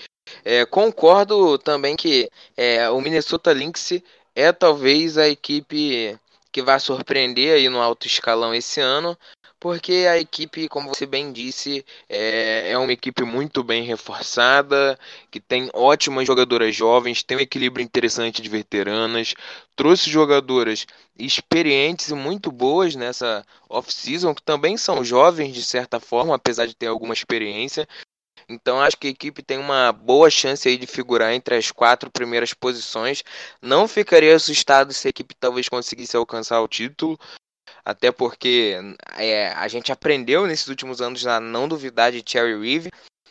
É, concordo também que é, o Minnesota Lynx é talvez a equipe que vai surpreender aí no alto escalão esse ano, porque a equipe, como você bem disse, é, é uma equipe muito bem reforçada, que tem ótimas jogadoras jovens, tem um equilíbrio interessante de veteranas, trouxe jogadoras experientes e muito boas nessa off-season, que também são jovens de certa forma, apesar de ter alguma experiência. Então acho que a equipe tem uma boa chance aí de figurar entre as quatro primeiras posições. Não ficaria assustado se a equipe talvez conseguisse alcançar o título, até porque é, a gente aprendeu nesses últimos anos a não duvidar de Cherry Reeve.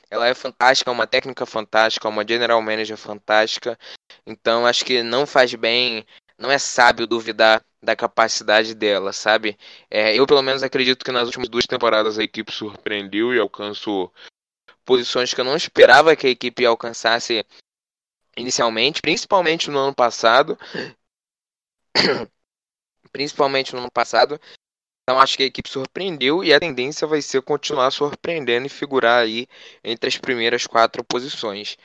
Ela é fantástica, é uma técnica fantástica, é uma general manager fantástica. Então acho que não faz bem, não é sábio duvidar da capacidade dela, sabe? É, eu pelo menos acredito que nas últimas duas temporadas a equipe surpreendeu e alcançou posições que eu não esperava que a equipe alcançasse inicialmente, principalmente no ano passado. principalmente no ano passado. Então acho que a equipe surpreendeu e a tendência vai ser continuar surpreendendo e figurar aí entre as primeiras quatro posições.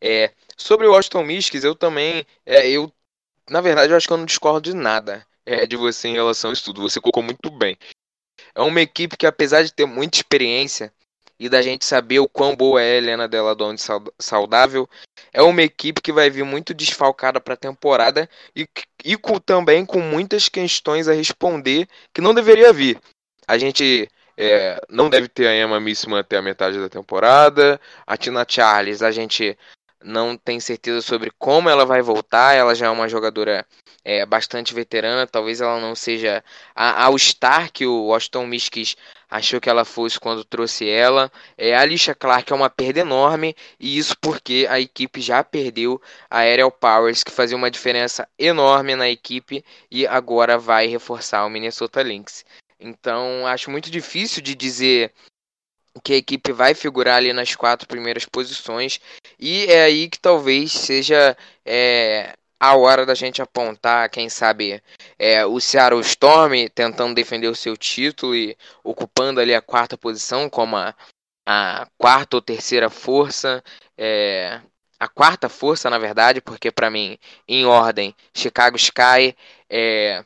É, sobre o Washington Mystics, eu também, é, eu na verdade eu acho que eu não discordo de nada é, de você em relação a isso tudo. Você colocou muito bem. É uma equipe que apesar de ter muita experiência, e da gente saber o quão boa é a Helena Della Donde saudável. É uma equipe que vai vir muito desfalcada para a temporada e, e com, também com muitas questões a responder que não deveria vir. A gente é, não deve ter a Emma Missima até a metade da temporada. A Tina Charles, a gente não tem certeza sobre como ela vai voltar. Ela já é uma jogadora é, bastante veterana. Talvez ela não seja a All-Star que o Washington Mystics achou que ela fosse quando trouxe ela. É, a Alicia Clark é uma perda enorme, e isso porque a equipe já perdeu a Ariel Powers, que fazia uma diferença enorme na equipe, e agora vai reforçar o Minnesota Lynx. Então, acho muito difícil de dizer que a equipe vai figurar ali nas quatro primeiras posições, e é aí que talvez seja é, a hora da gente apontar, quem sabe, é, o Seattle Storm tentando defender o seu título e ocupando ali a quarta posição como a, a quarta ou terceira força. É, a quarta força, na verdade, porque para mim, em ordem, Chicago Sky, é,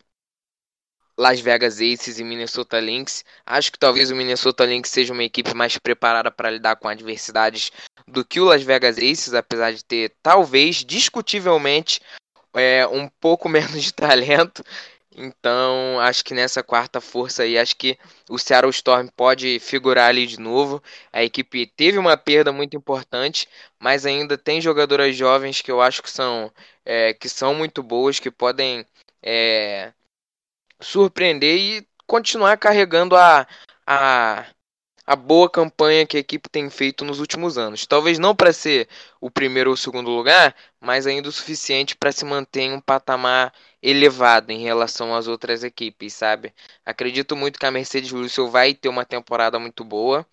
Las Vegas Aces e Minnesota Lynx. Acho que talvez o Minnesota Lynx seja uma equipe mais preparada para lidar com adversidades do que o Las Vegas Aces, apesar de ter talvez discutivelmente é, um pouco menos de talento. Então, acho que nessa quarta força aí, acho que o Seattle Storm pode figurar ali de novo. A equipe teve uma perda muito importante, mas ainda tem jogadoras jovens que eu acho que são, é, que são muito boas, que podem é, surpreender e continuar carregando a, a, a boa campanha que a equipe tem feito nos últimos anos. Talvez não para ser o primeiro ou segundo lugar, mas ainda o suficiente para se manter em um patamar elevado em relação às outras equipes, sabe? Acredito muito que a Mercedes Russell vai ter uma temporada muito boa,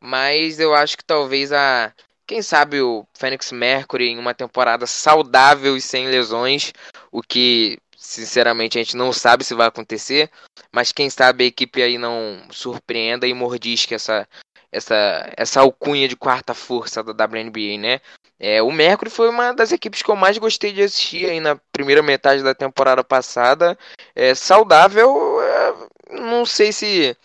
mas eu acho que talvez a quem sabe o Phoenix Mercury em uma temporada saudável e sem lesões, o que sinceramente a gente não sabe se vai acontecer, mas quem sabe a equipe aí não surpreenda e mordisque essa essa essa alcunha de quarta força da WNBA, né? É, o Mercury foi uma das equipes que eu mais gostei de assistir aí na primeira metade da temporada passada. É, saudável, é, não sei se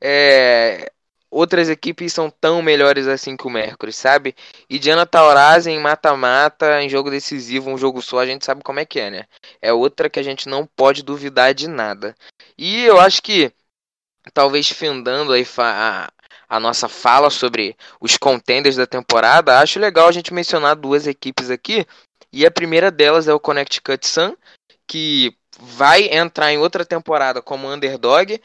é, outras equipes são tão melhores assim que o Mercury, sabe? E Diana Taurasi em mata-mata, em jogo decisivo, um jogo só, a gente sabe como é que é, né? É outra que a gente não pode duvidar de nada. E eu acho que, talvez findando aí a, a nossa fala sobre os contenders da temporada, acho legal a gente mencionar duas equipes aqui. E a primeira delas é o Connecticut Sun, que vai entrar em outra temporada como underdog,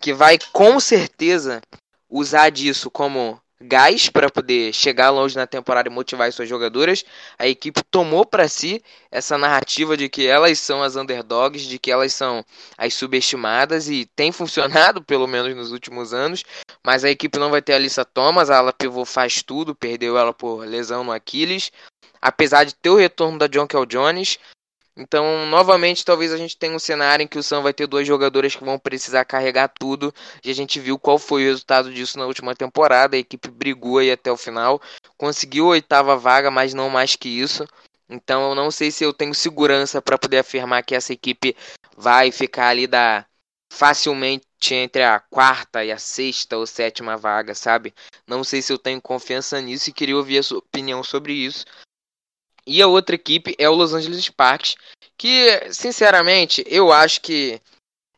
que vai com certeza usar disso como gás para poder chegar longe na temporada e motivar as suas jogadoras. A equipe tomou para si essa narrativa de que elas são as underdogs, de que elas são as subestimadas e tem funcionado pelo menos nos últimos anos. Mas a equipe não vai ter a Alissa Thomas, a ala pivô faz tudo, perdeu ela por lesão no Aquiles. Apesar de ter o retorno da John Jones, então, novamente, talvez a gente tenha um cenário em que o Sam vai ter dois jogadores que vão precisar carregar tudo. E a gente viu qual foi o resultado disso na última temporada. A equipe brigou aí até o final, conseguiu a oitava vaga, mas não mais que isso. Então, eu não sei se eu tenho segurança para poder afirmar que essa equipe vai ficar ali da facilmente entre a quarta e a sexta ou sétima vaga, sabe? Não sei se eu tenho confiança nisso e queria ouvir a sua opinião sobre isso. E a outra equipe é o Los Angeles Sparks, que, sinceramente, eu acho que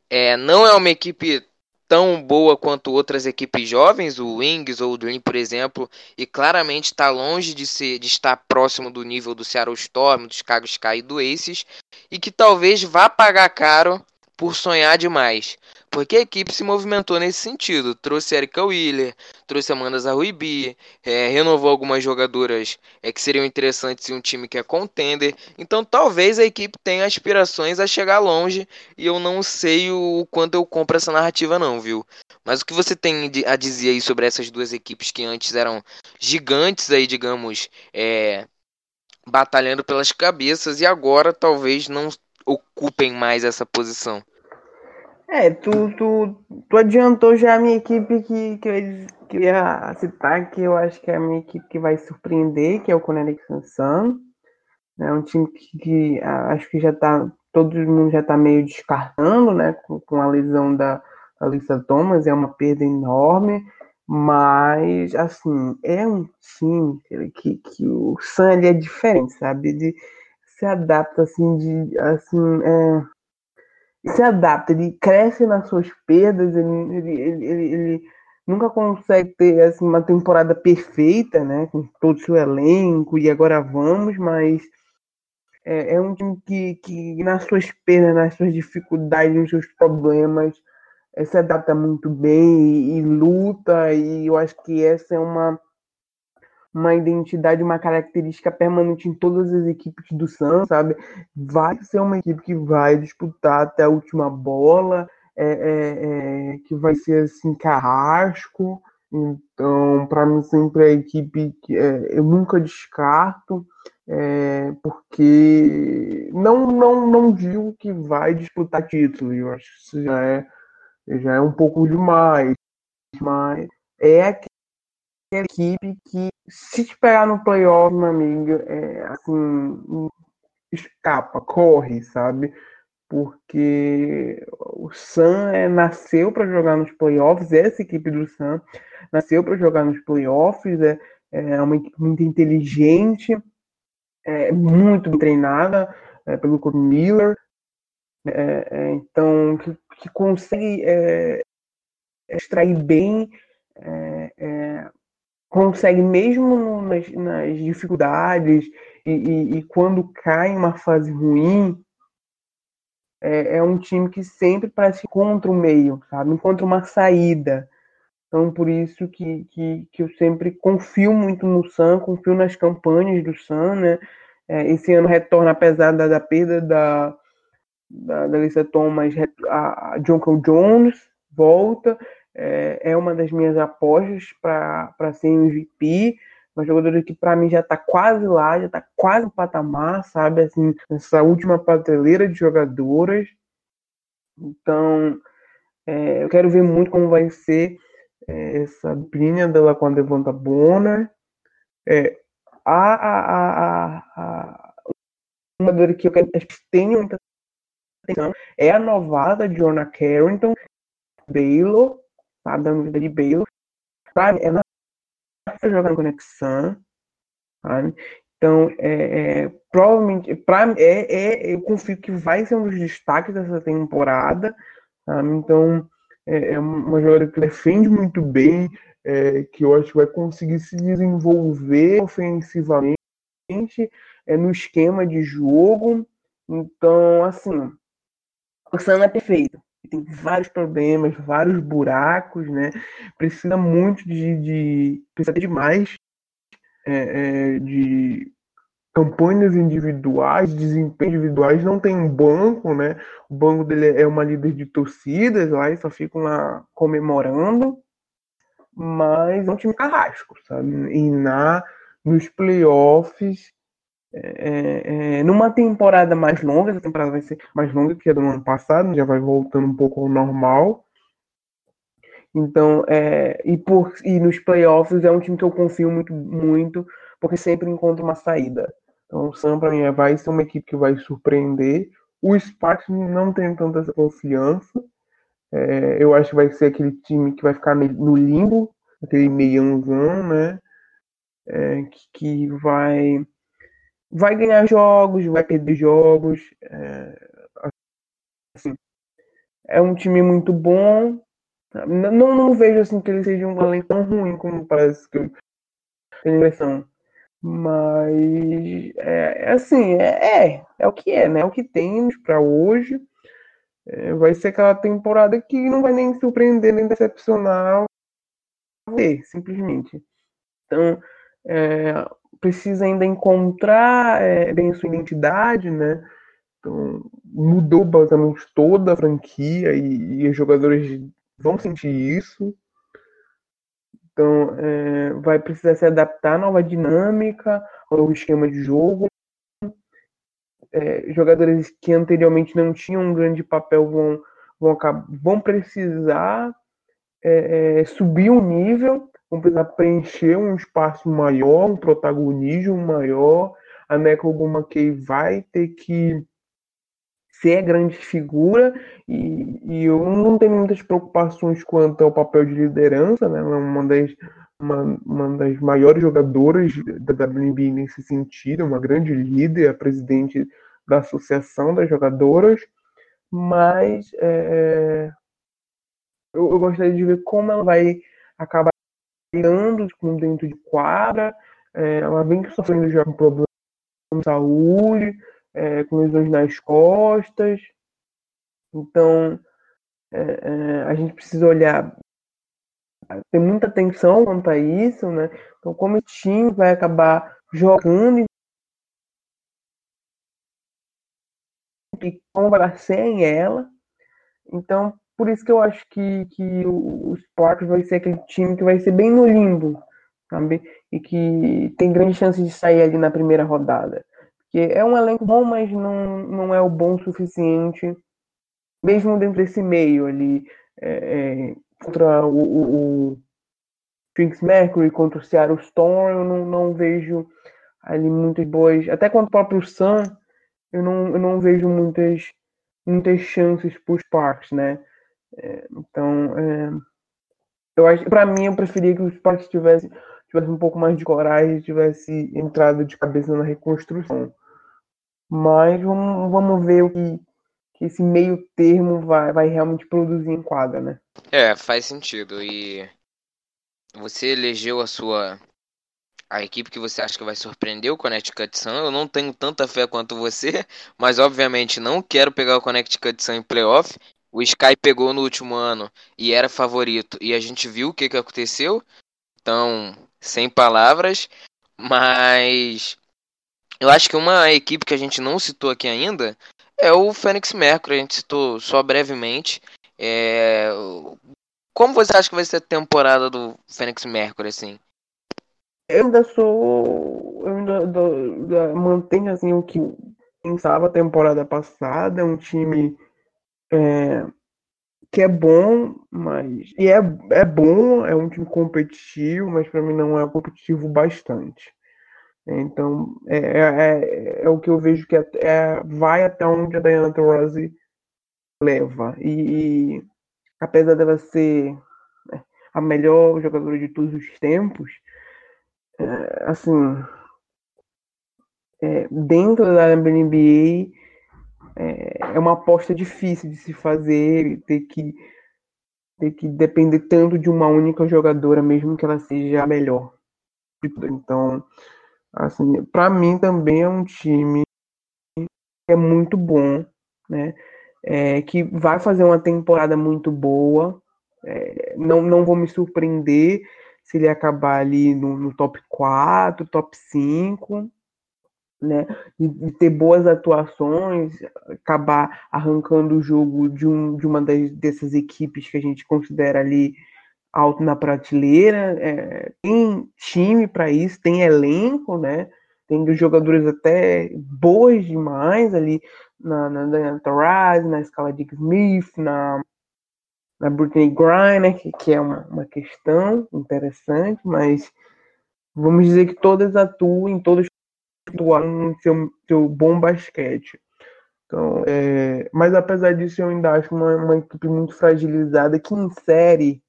é, não é uma equipe tão boa quanto outras equipes jovens, o Wings ou o Dream, por exemplo, e claramente está longe de, ser, de estar próximo do nível do Seattle Storm, do Chicago Sky e do Aces, e que talvez vá pagar caro por sonhar demais. Porque a equipe se movimentou nesse sentido. Trouxe Erika Wheeler, trouxe Amanda Zahuibi, é, renovou algumas jogadoras é, que seriam interessantes em um time que é contender. Então talvez a equipe tenha aspirações a chegar longe. E eu não sei o quanto eu compro essa narrativa, não, viu? Mas o que você tem a dizer aí sobre essas duas equipes que antes eram gigantes aí, digamos, é, batalhando pelas cabeças e agora talvez não ocupem mais essa posição?
É, tu, tu, tu adiantou já a minha equipe que, que, eu, que eu ia citar, que eu acho que é a minha equipe que vai surpreender, que é o Connecticut Sun. É um time que, que acho que já tá. Todo mundo já tá meio descartando, né? Com, com a lesão da Alissa Thomas, é uma perda enorme. Mas, assim, é um time que, que o Sun é diferente, sabe? Ele se adapta, assim, de. Assim, é, se adapta, ele cresce nas suas perdas, ele, ele, ele, ele nunca consegue ter assim, uma temporada perfeita, né? Com todo o seu elenco, e agora vamos, mas é, é um time que, que, nas suas perdas, nas suas dificuldades, nos seus problemas, é, se adapta muito bem e, e luta, e eu acho que essa é uma uma identidade, uma característica permanente em todas as equipes do Santos, sabe? Vai ser uma equipe que vai disputar até a última bola, é, é, é, que vai ser assim, carrasco. Então, para mim, sempre é a equipe que é, eu nunca descarto, é, porque não, não, não digo que vai disputar título, eu acho que isso já é, já é um pouco demais, mas é aquela equipe que, se te pegar no playoff, meu amigo, é, assim, escapa, corre, sabe? Porque o Sam é, nasceu para jogar nos playoffs, essa equipe do Sam nasceu para jogar nos playoffs, é, é uma equipe muito inteligente, é, muito treinada é, pelo Coach Miller, é, é, então que, que consegue é, extrair bem é, consegue, mesmo nas, nas dificuldades e, e, e, quando cai em uma fase ruim, é, é, um time que sempre parece encontra um meio, sabe? Encontra uma saída. Então, por isso que, que, que eu sempre confio muito no Sam, confio nas campanhas do Sam, né? É, esse ano retorna, apesar da, da perda da, da, da Lisa Thomas, a, a John Jones volta, é, é uma das minhas apostas para ser MVP. Uma jogadora que para mim já está quase lá, já está quase no patamar, sabe? Assim, nessa última prateleira de jogadoras. Então, é, eu quero ver muito como vai ser é, essa duplinha dela com a Devonta Bonner. É, a, a, a, a, uma jogadora que eu quero que tenha muita atenção é a novada Jonah Carrington, Baylor, tá? dando vida de Baylor. Pra, é na jogar no Conexão, sabe? Então, é, é, provavelmente, pra, é, é, eu confio que vai ser um dos destaques dessa temporada. Sabe? Então, é, é uma jogadora que defende muito bem, é, que eu acho que vai conseguir se desenvolver ofensivamente é, no esquema de jogo. Então, assim, o Sam é perfeito. Tem vários problemas, vários buracos, né? Precisa muito de. de precisa de mais é, é, de campanhas individuais, desempenho individuais, não tem um banco, né? O banco dele é uma líder de torcidas lá e só ficam lá comemorando. Mas é um time carrasco, sabe? E na, nos playoffs, é, é, numa temporada mais longa, essa temporada vai ser mais longa que a do ano passado, já vai voltando um pouco ao normal. Então, é, e, por, e nos playoffs é um time que eu confio muito, muito porque sempre encontra uma saída. Então, o Sam, para mim, vai ser uma equipe que vai surpreender. O Sparks não tem tanta confiança. É, eu acho que vai ser aquele time que vai ficar no limbo, aquele meiãozão, né? É, que, que, vai, vai ganhar jogos, vai perder jogos. É, assim, é um time muito bom. Não, não vejo assim que ele seja um talento tão ruim como parece que eu tenho impressão. Mas é, é assim, é, é, é, o que é, né? É o que temos para hoje. É, vai ser aquela temporada que não vai nem surpreender nem decepcionar simplesmente. Então, é, precisa ainda encontrar é, bem sua identidade, né? Então, mudou basicamente toda a franquia e, e os jogadores vão sentir isso. Então, é, vai precisar se adaptar à nova dinâmica, ao novo esquema de jogo. É, jogadores que anteriormente não tinham um grande papel vão, vão, vão precisar é, é, subir um nível, vão precisar preencher um espaço maior, um protagonismo maior. A Neco McKay vai ter que ser grande figura e, e, eu não tenho muitas preocupações quanto ao papel de liderança, né? É uma das, uma, uma das maiores jogadoras da WNBA nesse sentido, uma grande líder, a presidente da Associação das Jogadoras, mas é, eu, eu, gostaria de ver como ela vai acabar lidando dentro de quadra, é, ela vem sofrendo já com problemas de saúde, é, com lesões nas costas. Então, é, é, a gente precisa olhar, tem muita atenção quanto a isso, né? Então, como o time vai acabar jogando e como vai ser sem ela. Então, por isso que eu acho que, que o, o Sparks vai ser aquele time que vai ser bem no limbo, sabe? E que tem grande chance de sair ali na primeira rodada que é um elenco bom, mas não, não é o bom o suficiente, mesmo dentro desse meio ali, é, é, contra o, o, o Phoenix Mercury, contra o Seattle Storm, eu não, não vejo ali muitas boas, até contra o próprio Sun, eu não, eu não vejo muitas, muitas chances para os Sparks, né? Então, é, eu acho, para mim, eu preferia que os Sparks tivessem tivesse um pouco mais de coragem, tivesse entrado de cabeça na reconstrução. Mas vamos, vamos ver o que, que esse meio termo vai, vai realmente produzir em quadra, né?
É, faz sentido. E você elegeu a sua a equipe que você acha que vai surpreender o Connecticut Sun. Eu não tenho tanta fé quanto você, mas obviamente não quero pegar o Connecticut Sun em playoff. O Sky pegou no último ano e era favorito, e a gente viu o que, que aconteceu. Então, sem palavras, mas eu acho que uma equipe que a gente não citou aqui ainda é o Fênix Mercury, a gente citou só brevemente. É... Como você acha que vai ser a temporada do Fênix Mercury, assim?
Eu ainda sou. Eu ainda, mantenho assim, o que pensava a temporada passada. É um time é, que é bom, mas. E é, é bom, é um time competitivo, mas para mim não é competitivo bastante. Então, é, é, é, é o que eu vejo que é, é, vai até onde a Diana Taurasi leva. E, e, apesar dela ser. Né, a melhor jogadora de todos os tempos, é, assim, é, dentro da NBA é, é uma aposta difícil de se fazer, ter que ter que depender tanto de uma única jogadora, mesmo que ela seja a melhor. Então, assim, para mim também é um time que é muito bom, né? É, que vai fazer uma temporada muito boa. É, não, não vou me surpreender se ele acabar ali no, no top 4, top 5, né? E, ter boas atuações, acabar arrancando o jogo de, um, de uma das, dessas equipes que a gente considera ali alto na prateleira. É, tem time para isso, tem elenco, né? Tem jogadores até boas demais ali na, na Diana Taurasi, na escala de Smith, na, na Britney Griner, que, que é uma, uma questão interessante, mas vamos dizer que todas atuam, todas atuam no seu, seu bom basquete. Então, é, mas apesar disso, eu ainda acho uma, uma equipe muito fragilizada que em série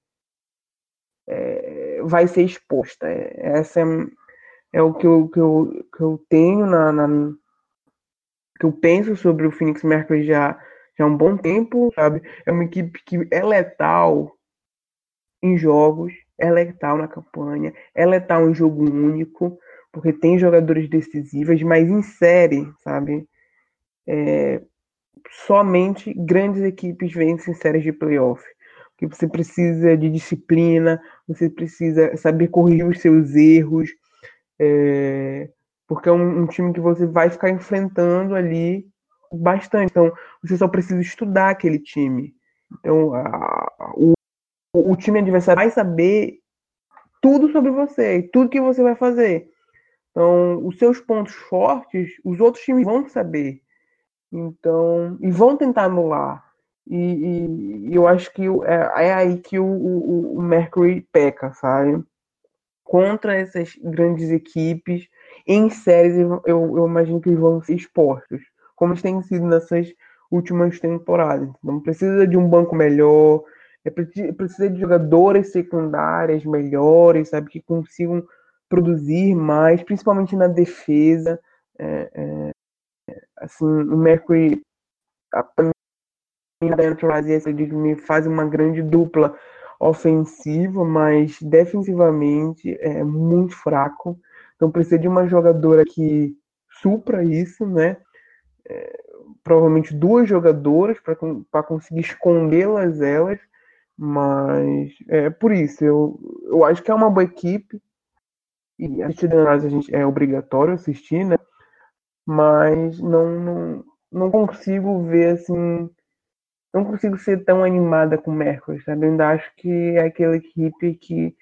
é, vai ser exposta. É, essa é, é o que eu, que eu, que eu tenho na, na, que eu penso sobre o Phoenix Mercury já, já há um bom tempo, sabe? É uma equipe que é letal em jogos, é letal na campanha, é letal em jogo único, porque tem jogadores decisivos, mas em série, sabe? É, somente grandes equipes vencem séries de playoff. Porque você precisa de disciplina, você precisa saber corrigir os seus erros, é, porque é um, um, time que você vai ficar enfrentando ali bastante. Então, você só precisa estudar aquele time. Então, a, o, o time adversário vai saber tudo sobre você, tudo que você vai fazer. Então, os seus pontos fortes, os outros times vão saber. Então, e vão tentar anular. E, e, e eu acho que é, é aí que o, o, o Mercury peca, sabe? Contra essas grandes equipes em séries eu, eu imagino que eles vão ser expostos, como eles têm sido nessas últimas temporadas. Então precisa de um banco melhor, é, precisa de jogadores secundárias melhores, sabe, que consigam produzir mais, principalmente na defesa. É, é, assim, o Mercury a me faz uma grande dupla ofensiva, mas defensivamente é muito fraco. Então precisa de uma jogadora que supra isso, né? É, provavelmente duas jogadoras para conseguir escondê-las elas, mas é por isso eu, eu acho que é uma boa equipe e assistir a gente é obrigatório assistir, né? Mas não, não, não consigo ver assim, não consigo ser tão animada com o Mercury, sabe? Eu ainda acho que é aquela equipe que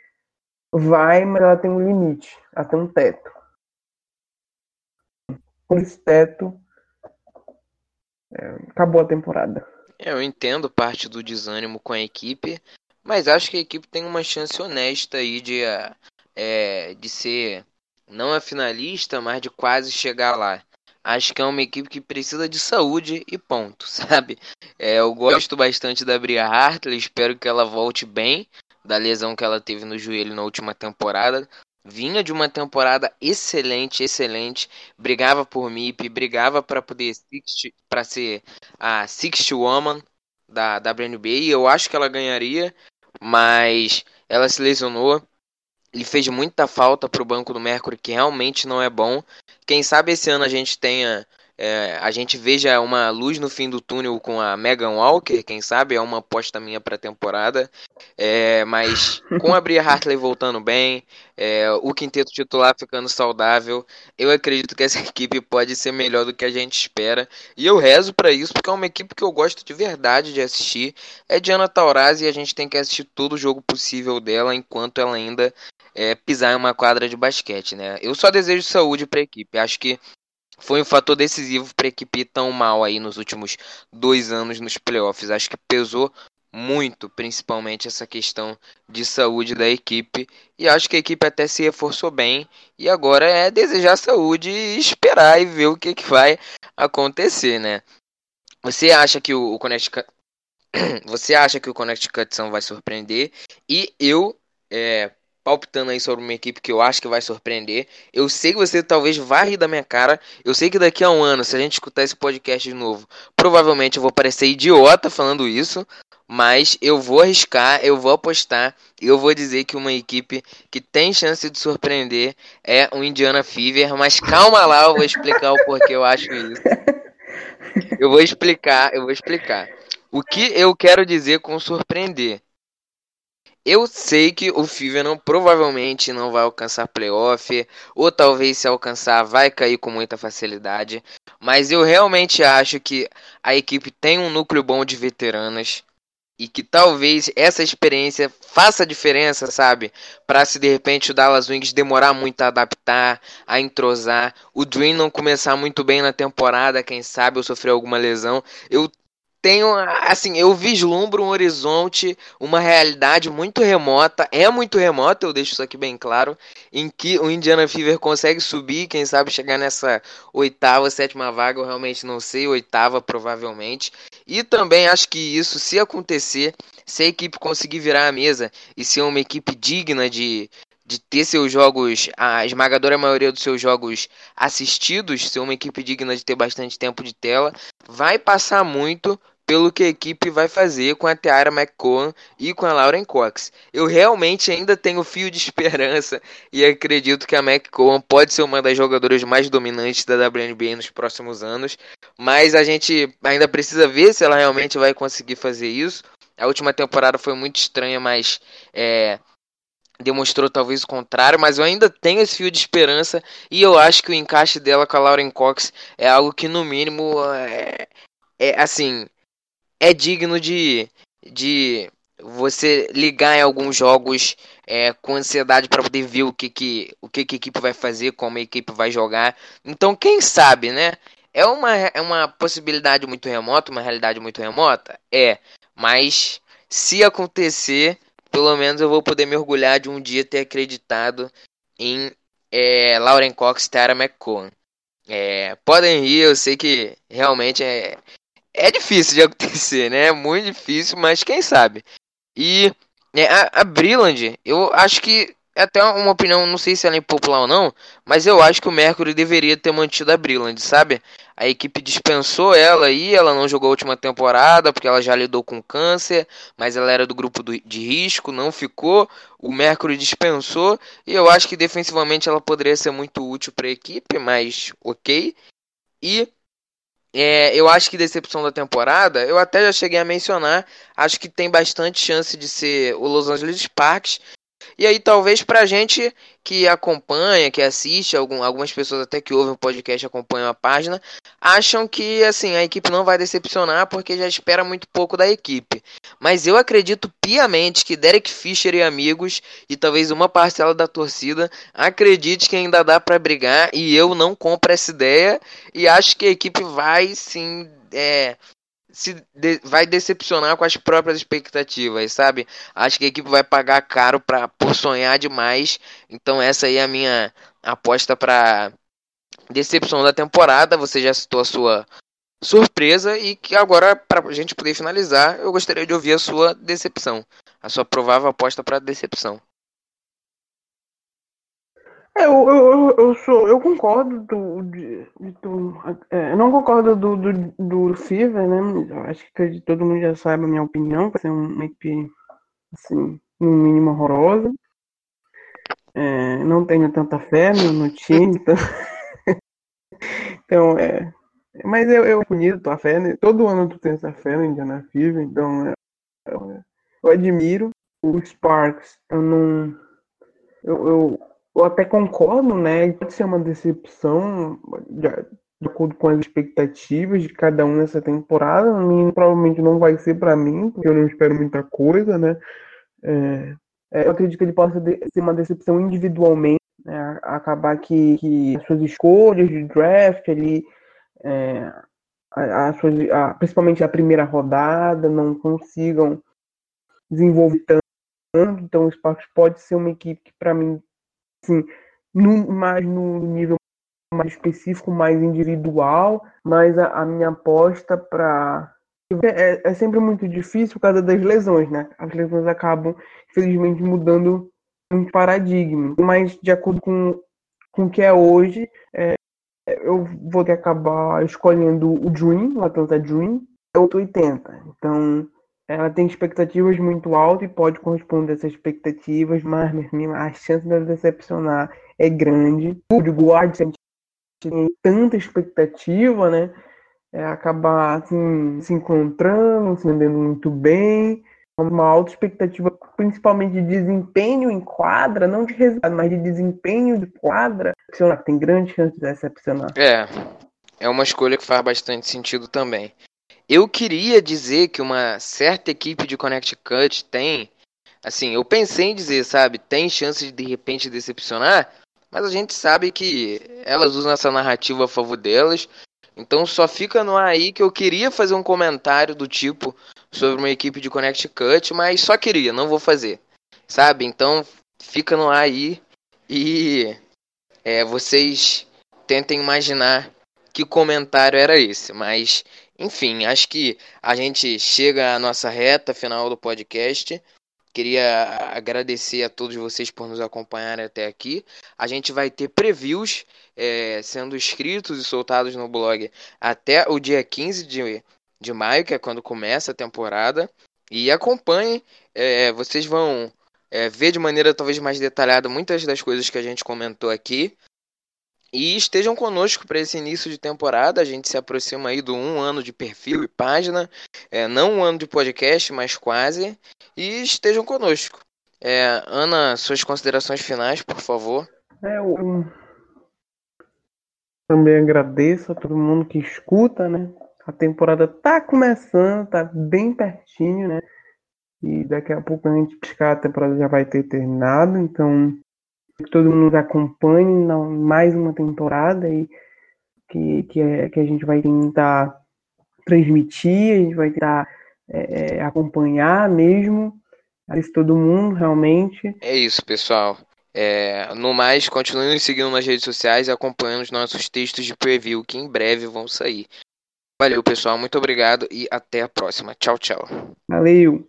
vai, mas ela tem um limite, ela tem um teto. Com esse teto, é, acabou a temporada.
Eu entendo parte do desânimo com a equipe, mas acho que a equipe tem uma chance honesta aí de, é, de ser não a finalista, mas de quase chegar lá. Acho que é uma equipe que precisa de saúde e ponto, sabe? É, eu gosto bastante da Bria Hartley, espero que ela volte bem da lesão que ela teve no joelho na última temporada. Vinha de uma temporada excelente, excelente. Brigava por MIP, brigava para poder para ser a Sixth Woman da WNBA. E eu acho que ela ganharia, mas ela se lesionou. Ele fez muita falta para o banco do Mercury, que realmente não é bom. Quem sabe esse ano a gente tenha é, a gente veja uma luz no fim do túnel com a Megan Walker, quem sabe, é uma aposta minha para a temporada. É, mas com a Bria Hartley voltando bem, é, o quinteto titular ficando saudável, eu acredito que essa equipe pode ser melhor do que a gente espera. E eu rezo para isso, porque é uma equipe que eu gosto de verdade de assistir. É Diana Taurasi e a gente tem que assistir todo o jogo possível dela enquanto ela ainda é, pisar em uma quadra de basquete, né? Eu só desejo saúde para a equipe. Acho que foi um fator decisivo para a equipe tão mal aí nos últimos dois anos nos playoffs. Acho que pesou muito, principalmente essa questão de saúde da equipe. E acho que a equipe até se reforçou bem. E agora é desejar saúde e esperar e ver o que, que vai acontecer, né? Você acha que o, Connecticut, você acha que o Connecticut vai surpreender? E eu, é, palpitando aí sobre uma equipe que eu acho que vai surpreender. Eu sei que você talvez vá rir da minha cara. Eu sei que daqui a um ano, se a gente escutar esse podcast de novo, provavelmente eu vou parecer idiota falando isso. Mas eu vou arriscar, eu vou apostar eu vou dizer que uma equipe que tem chance de surpreender é o Indiana Fever. Mas calma lá, eu vou explicar o porquê eu acho isso. Eu vou explicar, eu vou explicar. O que eu quero dizer com surpreender? Eu sei que o Fever não, provavelmente não vai alcançar playoff, ou talvez se alcançar vai cair com muita facilidade, mas eu realmente acho que a equipe tem um núcleo bom de veteranas e que talvez essa experiência faça diferença, sabe? Para se de repente o Dallas Wings demorar muito a adaptar, a entrosar, o Dream não começar muito bem na temporada, quem sabe eu sofrer alguma lesão. Eu tenho, assim, eu vislumbro um horizonte, uma realidade muito remota, é muito remota, eu deixo isso aqui bem claro, em que o Indiana Fever consegue subir, quem sabe chegar nessa oitava, sétima vaga, eu realmente não sei, oitava provavelmente. E também acho que isso, se acontecer, se a equipe conseguir virar a mesa e ser uma equipe digna de, de ter seus jogos, a esmagadora maioria dos seus jogos assistidos, ser uma equipe digna de ter bastante tempo de tela, vai passar muito pelo que a equipe vai fazer com a Tiara McCowan e com a Lauren Cox. Eu realmente ainda tenho fio de esperança e acredito que a McCowan pode ser uma das jogadoras mais dominantes da WNBA nos próximos anos, mas a gente ainda precisa ver se ela realmente vai conseguir fazer isso. A última temporada foi muito estranha, mas é, demonstrou talvez o contrário, mas eu ainda tenho esse fio de esperança e eu acho que o encaixe dela com a Lauren Cox é algo que no mínimo é, é assim é digno de, de você ligar em alguns jogos é, com ansiedade para poder ver o que, que, o que, que a equipe vai fazer, como a equipe vai jogar. Então, quem sabe, né? É uma, é uma possibilidade muito remota, uma realidade muito remota? É. Mas se acontecer, pelo menos eu vou poder me orgulhar de um dia ter acreditado em é, Lauren Cox e Tara McCowan. É, podem rir, eu sei que realmente é, é difícil de acontecer, né? É muito difícil, mas quem sabe. E né, a, a Brilland, eu acho que é até uma opinião, não sei se ela é impopular ou não, mas eu acho que o Mercury deveria ter mantido a Brilland, sabe? A equipe dispensou ela aí, ela não jogou a última temporada porque ela já lidou com câncer, mas ela era do grupo do, de risco, não ficou. O Mercury dispensou e eu acho que defensivamente ela poderia ser muito útil para a equipe, mas ok. E é, eu acho que decepção da temporada, eu até já cheguei a mencionar, acho que tem bastante chance de ser o Los Angeles Sparks, e aí, talvez pra gente que acompanha, que assiste, algum, algumas pessoas até que ouvem o podcast acompanham a página, acham que assim a equipe não vai decepcionar porque já espera muito pouco da equipe. Mas eu acredito piamente que Derek Fisher e amigos, e talvez uma parcela da torcida, acredite que ainda dá para brigar, e eu não compro essa ideia, e acho que a equipe vai sim. É, se de, vai decepcionar com as próprias expectativas, sabe? Acho que a equipe vai pagar caro pra, por sonhar demais. Então essa aí é a minha aposta para decepção da temporada. Você já citou a sua surpresa e que agora para a gente poder finalizar, eu gostaria de ouvir a sua decepção, a sua provável aposta para decepção.
É, eu, eu, eu, sou, eu concordo do, de, do é, eu não concordo do, do, do Fever, né? Eu acho que todo mundo já sabe a minha opinião, vai ser uma equipe, assim, no mínimo horrorosa. É, não tenho tanta fé no, no time, então, então é, mas eu, eu bonito a fé, né? todo ano tu tem essa fé no Indiana Fever, então é, eu, eu admiro. O Sparks, eu não, eu, eu eu até concordo, né? Pode ser uma decepção de, acordo com as expectativas de cada um nessa temporada. Mim, provavelmente não vai ser para mim, porque eu não espero muita coisa, né? É, é eu acredito que ele possa ser uma decepção individualmente, né? acabar que, que as suas escolhas de draft ali, é, a, a suas, a, principalmente a primeira rodada, não consigam desenvolver tanto. Então, o Sparks pode ser uma equipe que, para mim, assim, no, mais no nível mais específico, mais individual, mas a, a minha aposta para é, é, sempre muito difícil por causa das lesões, né? As lesões acabam, infelizmente, mudando um paradigma. Mas, de acordo com, com o que é hoje, é, eu vou ter que acabar escolhendo o Dream, o Atlanta Dream, é 880. Então, ela tem expectativas muito altas e pode corresponder a essas expectativas, mas a chance de decepcionar é grande. O Guard tem tanta expectativa, né? é, acabar assim, se encontrando, se vendendo muito bem, uma alta expectativa, principalmente de desempenho em quadra, não de resultado, mas de desempenho de quadra, tem grande chance de decepcionar.
É, é uma escolha que faz bastante sentido também. Eu queria dizer que uma certa equipe de Connect Cut tem, assim, eu pensei em dizer, sabe, tem chance de de repente decepcionar, mas a gente sabe que elas usam essa narrativa a favor delas então só fica no aí que eu queria fazer um comentário do tipo sobre uma equipe de Connect Cut, mas só queria, não vou fazer. Sabe? Então fica no aí e é, vocês tentem imaginar que comentário era esse. Mas, enfim, acho que a gente chega à nossa reta final do podcast. Queria agradecer a todos vocês por nos acompanharem até aqui. A gente vai ter previews é, sendo escritos e soltados no blog até o dia 15 de, de maio, que é quando começa a temporada. E acompanhem, é, vocês vão é, ver de maneira talvez mais detalhada muitas das coisas que a gente comentou aqui. E estejam conosco para esse início de temporada. A gente se aproxima aí do um ano de perfil e página. É, não um ano de podcast, mas quase. E estejam conosco. É, Ana, suas considerações finais, por favor.
É, eu também agradeço a todo mundo que escuta, né? A temporada tá começando, tá bem pertinho, né? E daqui a pouco a gente piscar, a temporada já vai ter terminado. Então, que todo mundo nos acompanhe mais uma temporada e que, que, é, que a gente vai tentar transmitir, a gente vai tentar é, é acompanhar mesmo. Isso todo mundo realmente.
É isso, pessoal. É, no mais, continue nos seguindo nas redes sociais e acompanhando os nossos textos de preview que em breve vão sair. Valeu, pessoal. Muito obrigado e até a próxima. Tchau, tchau.
Valeu.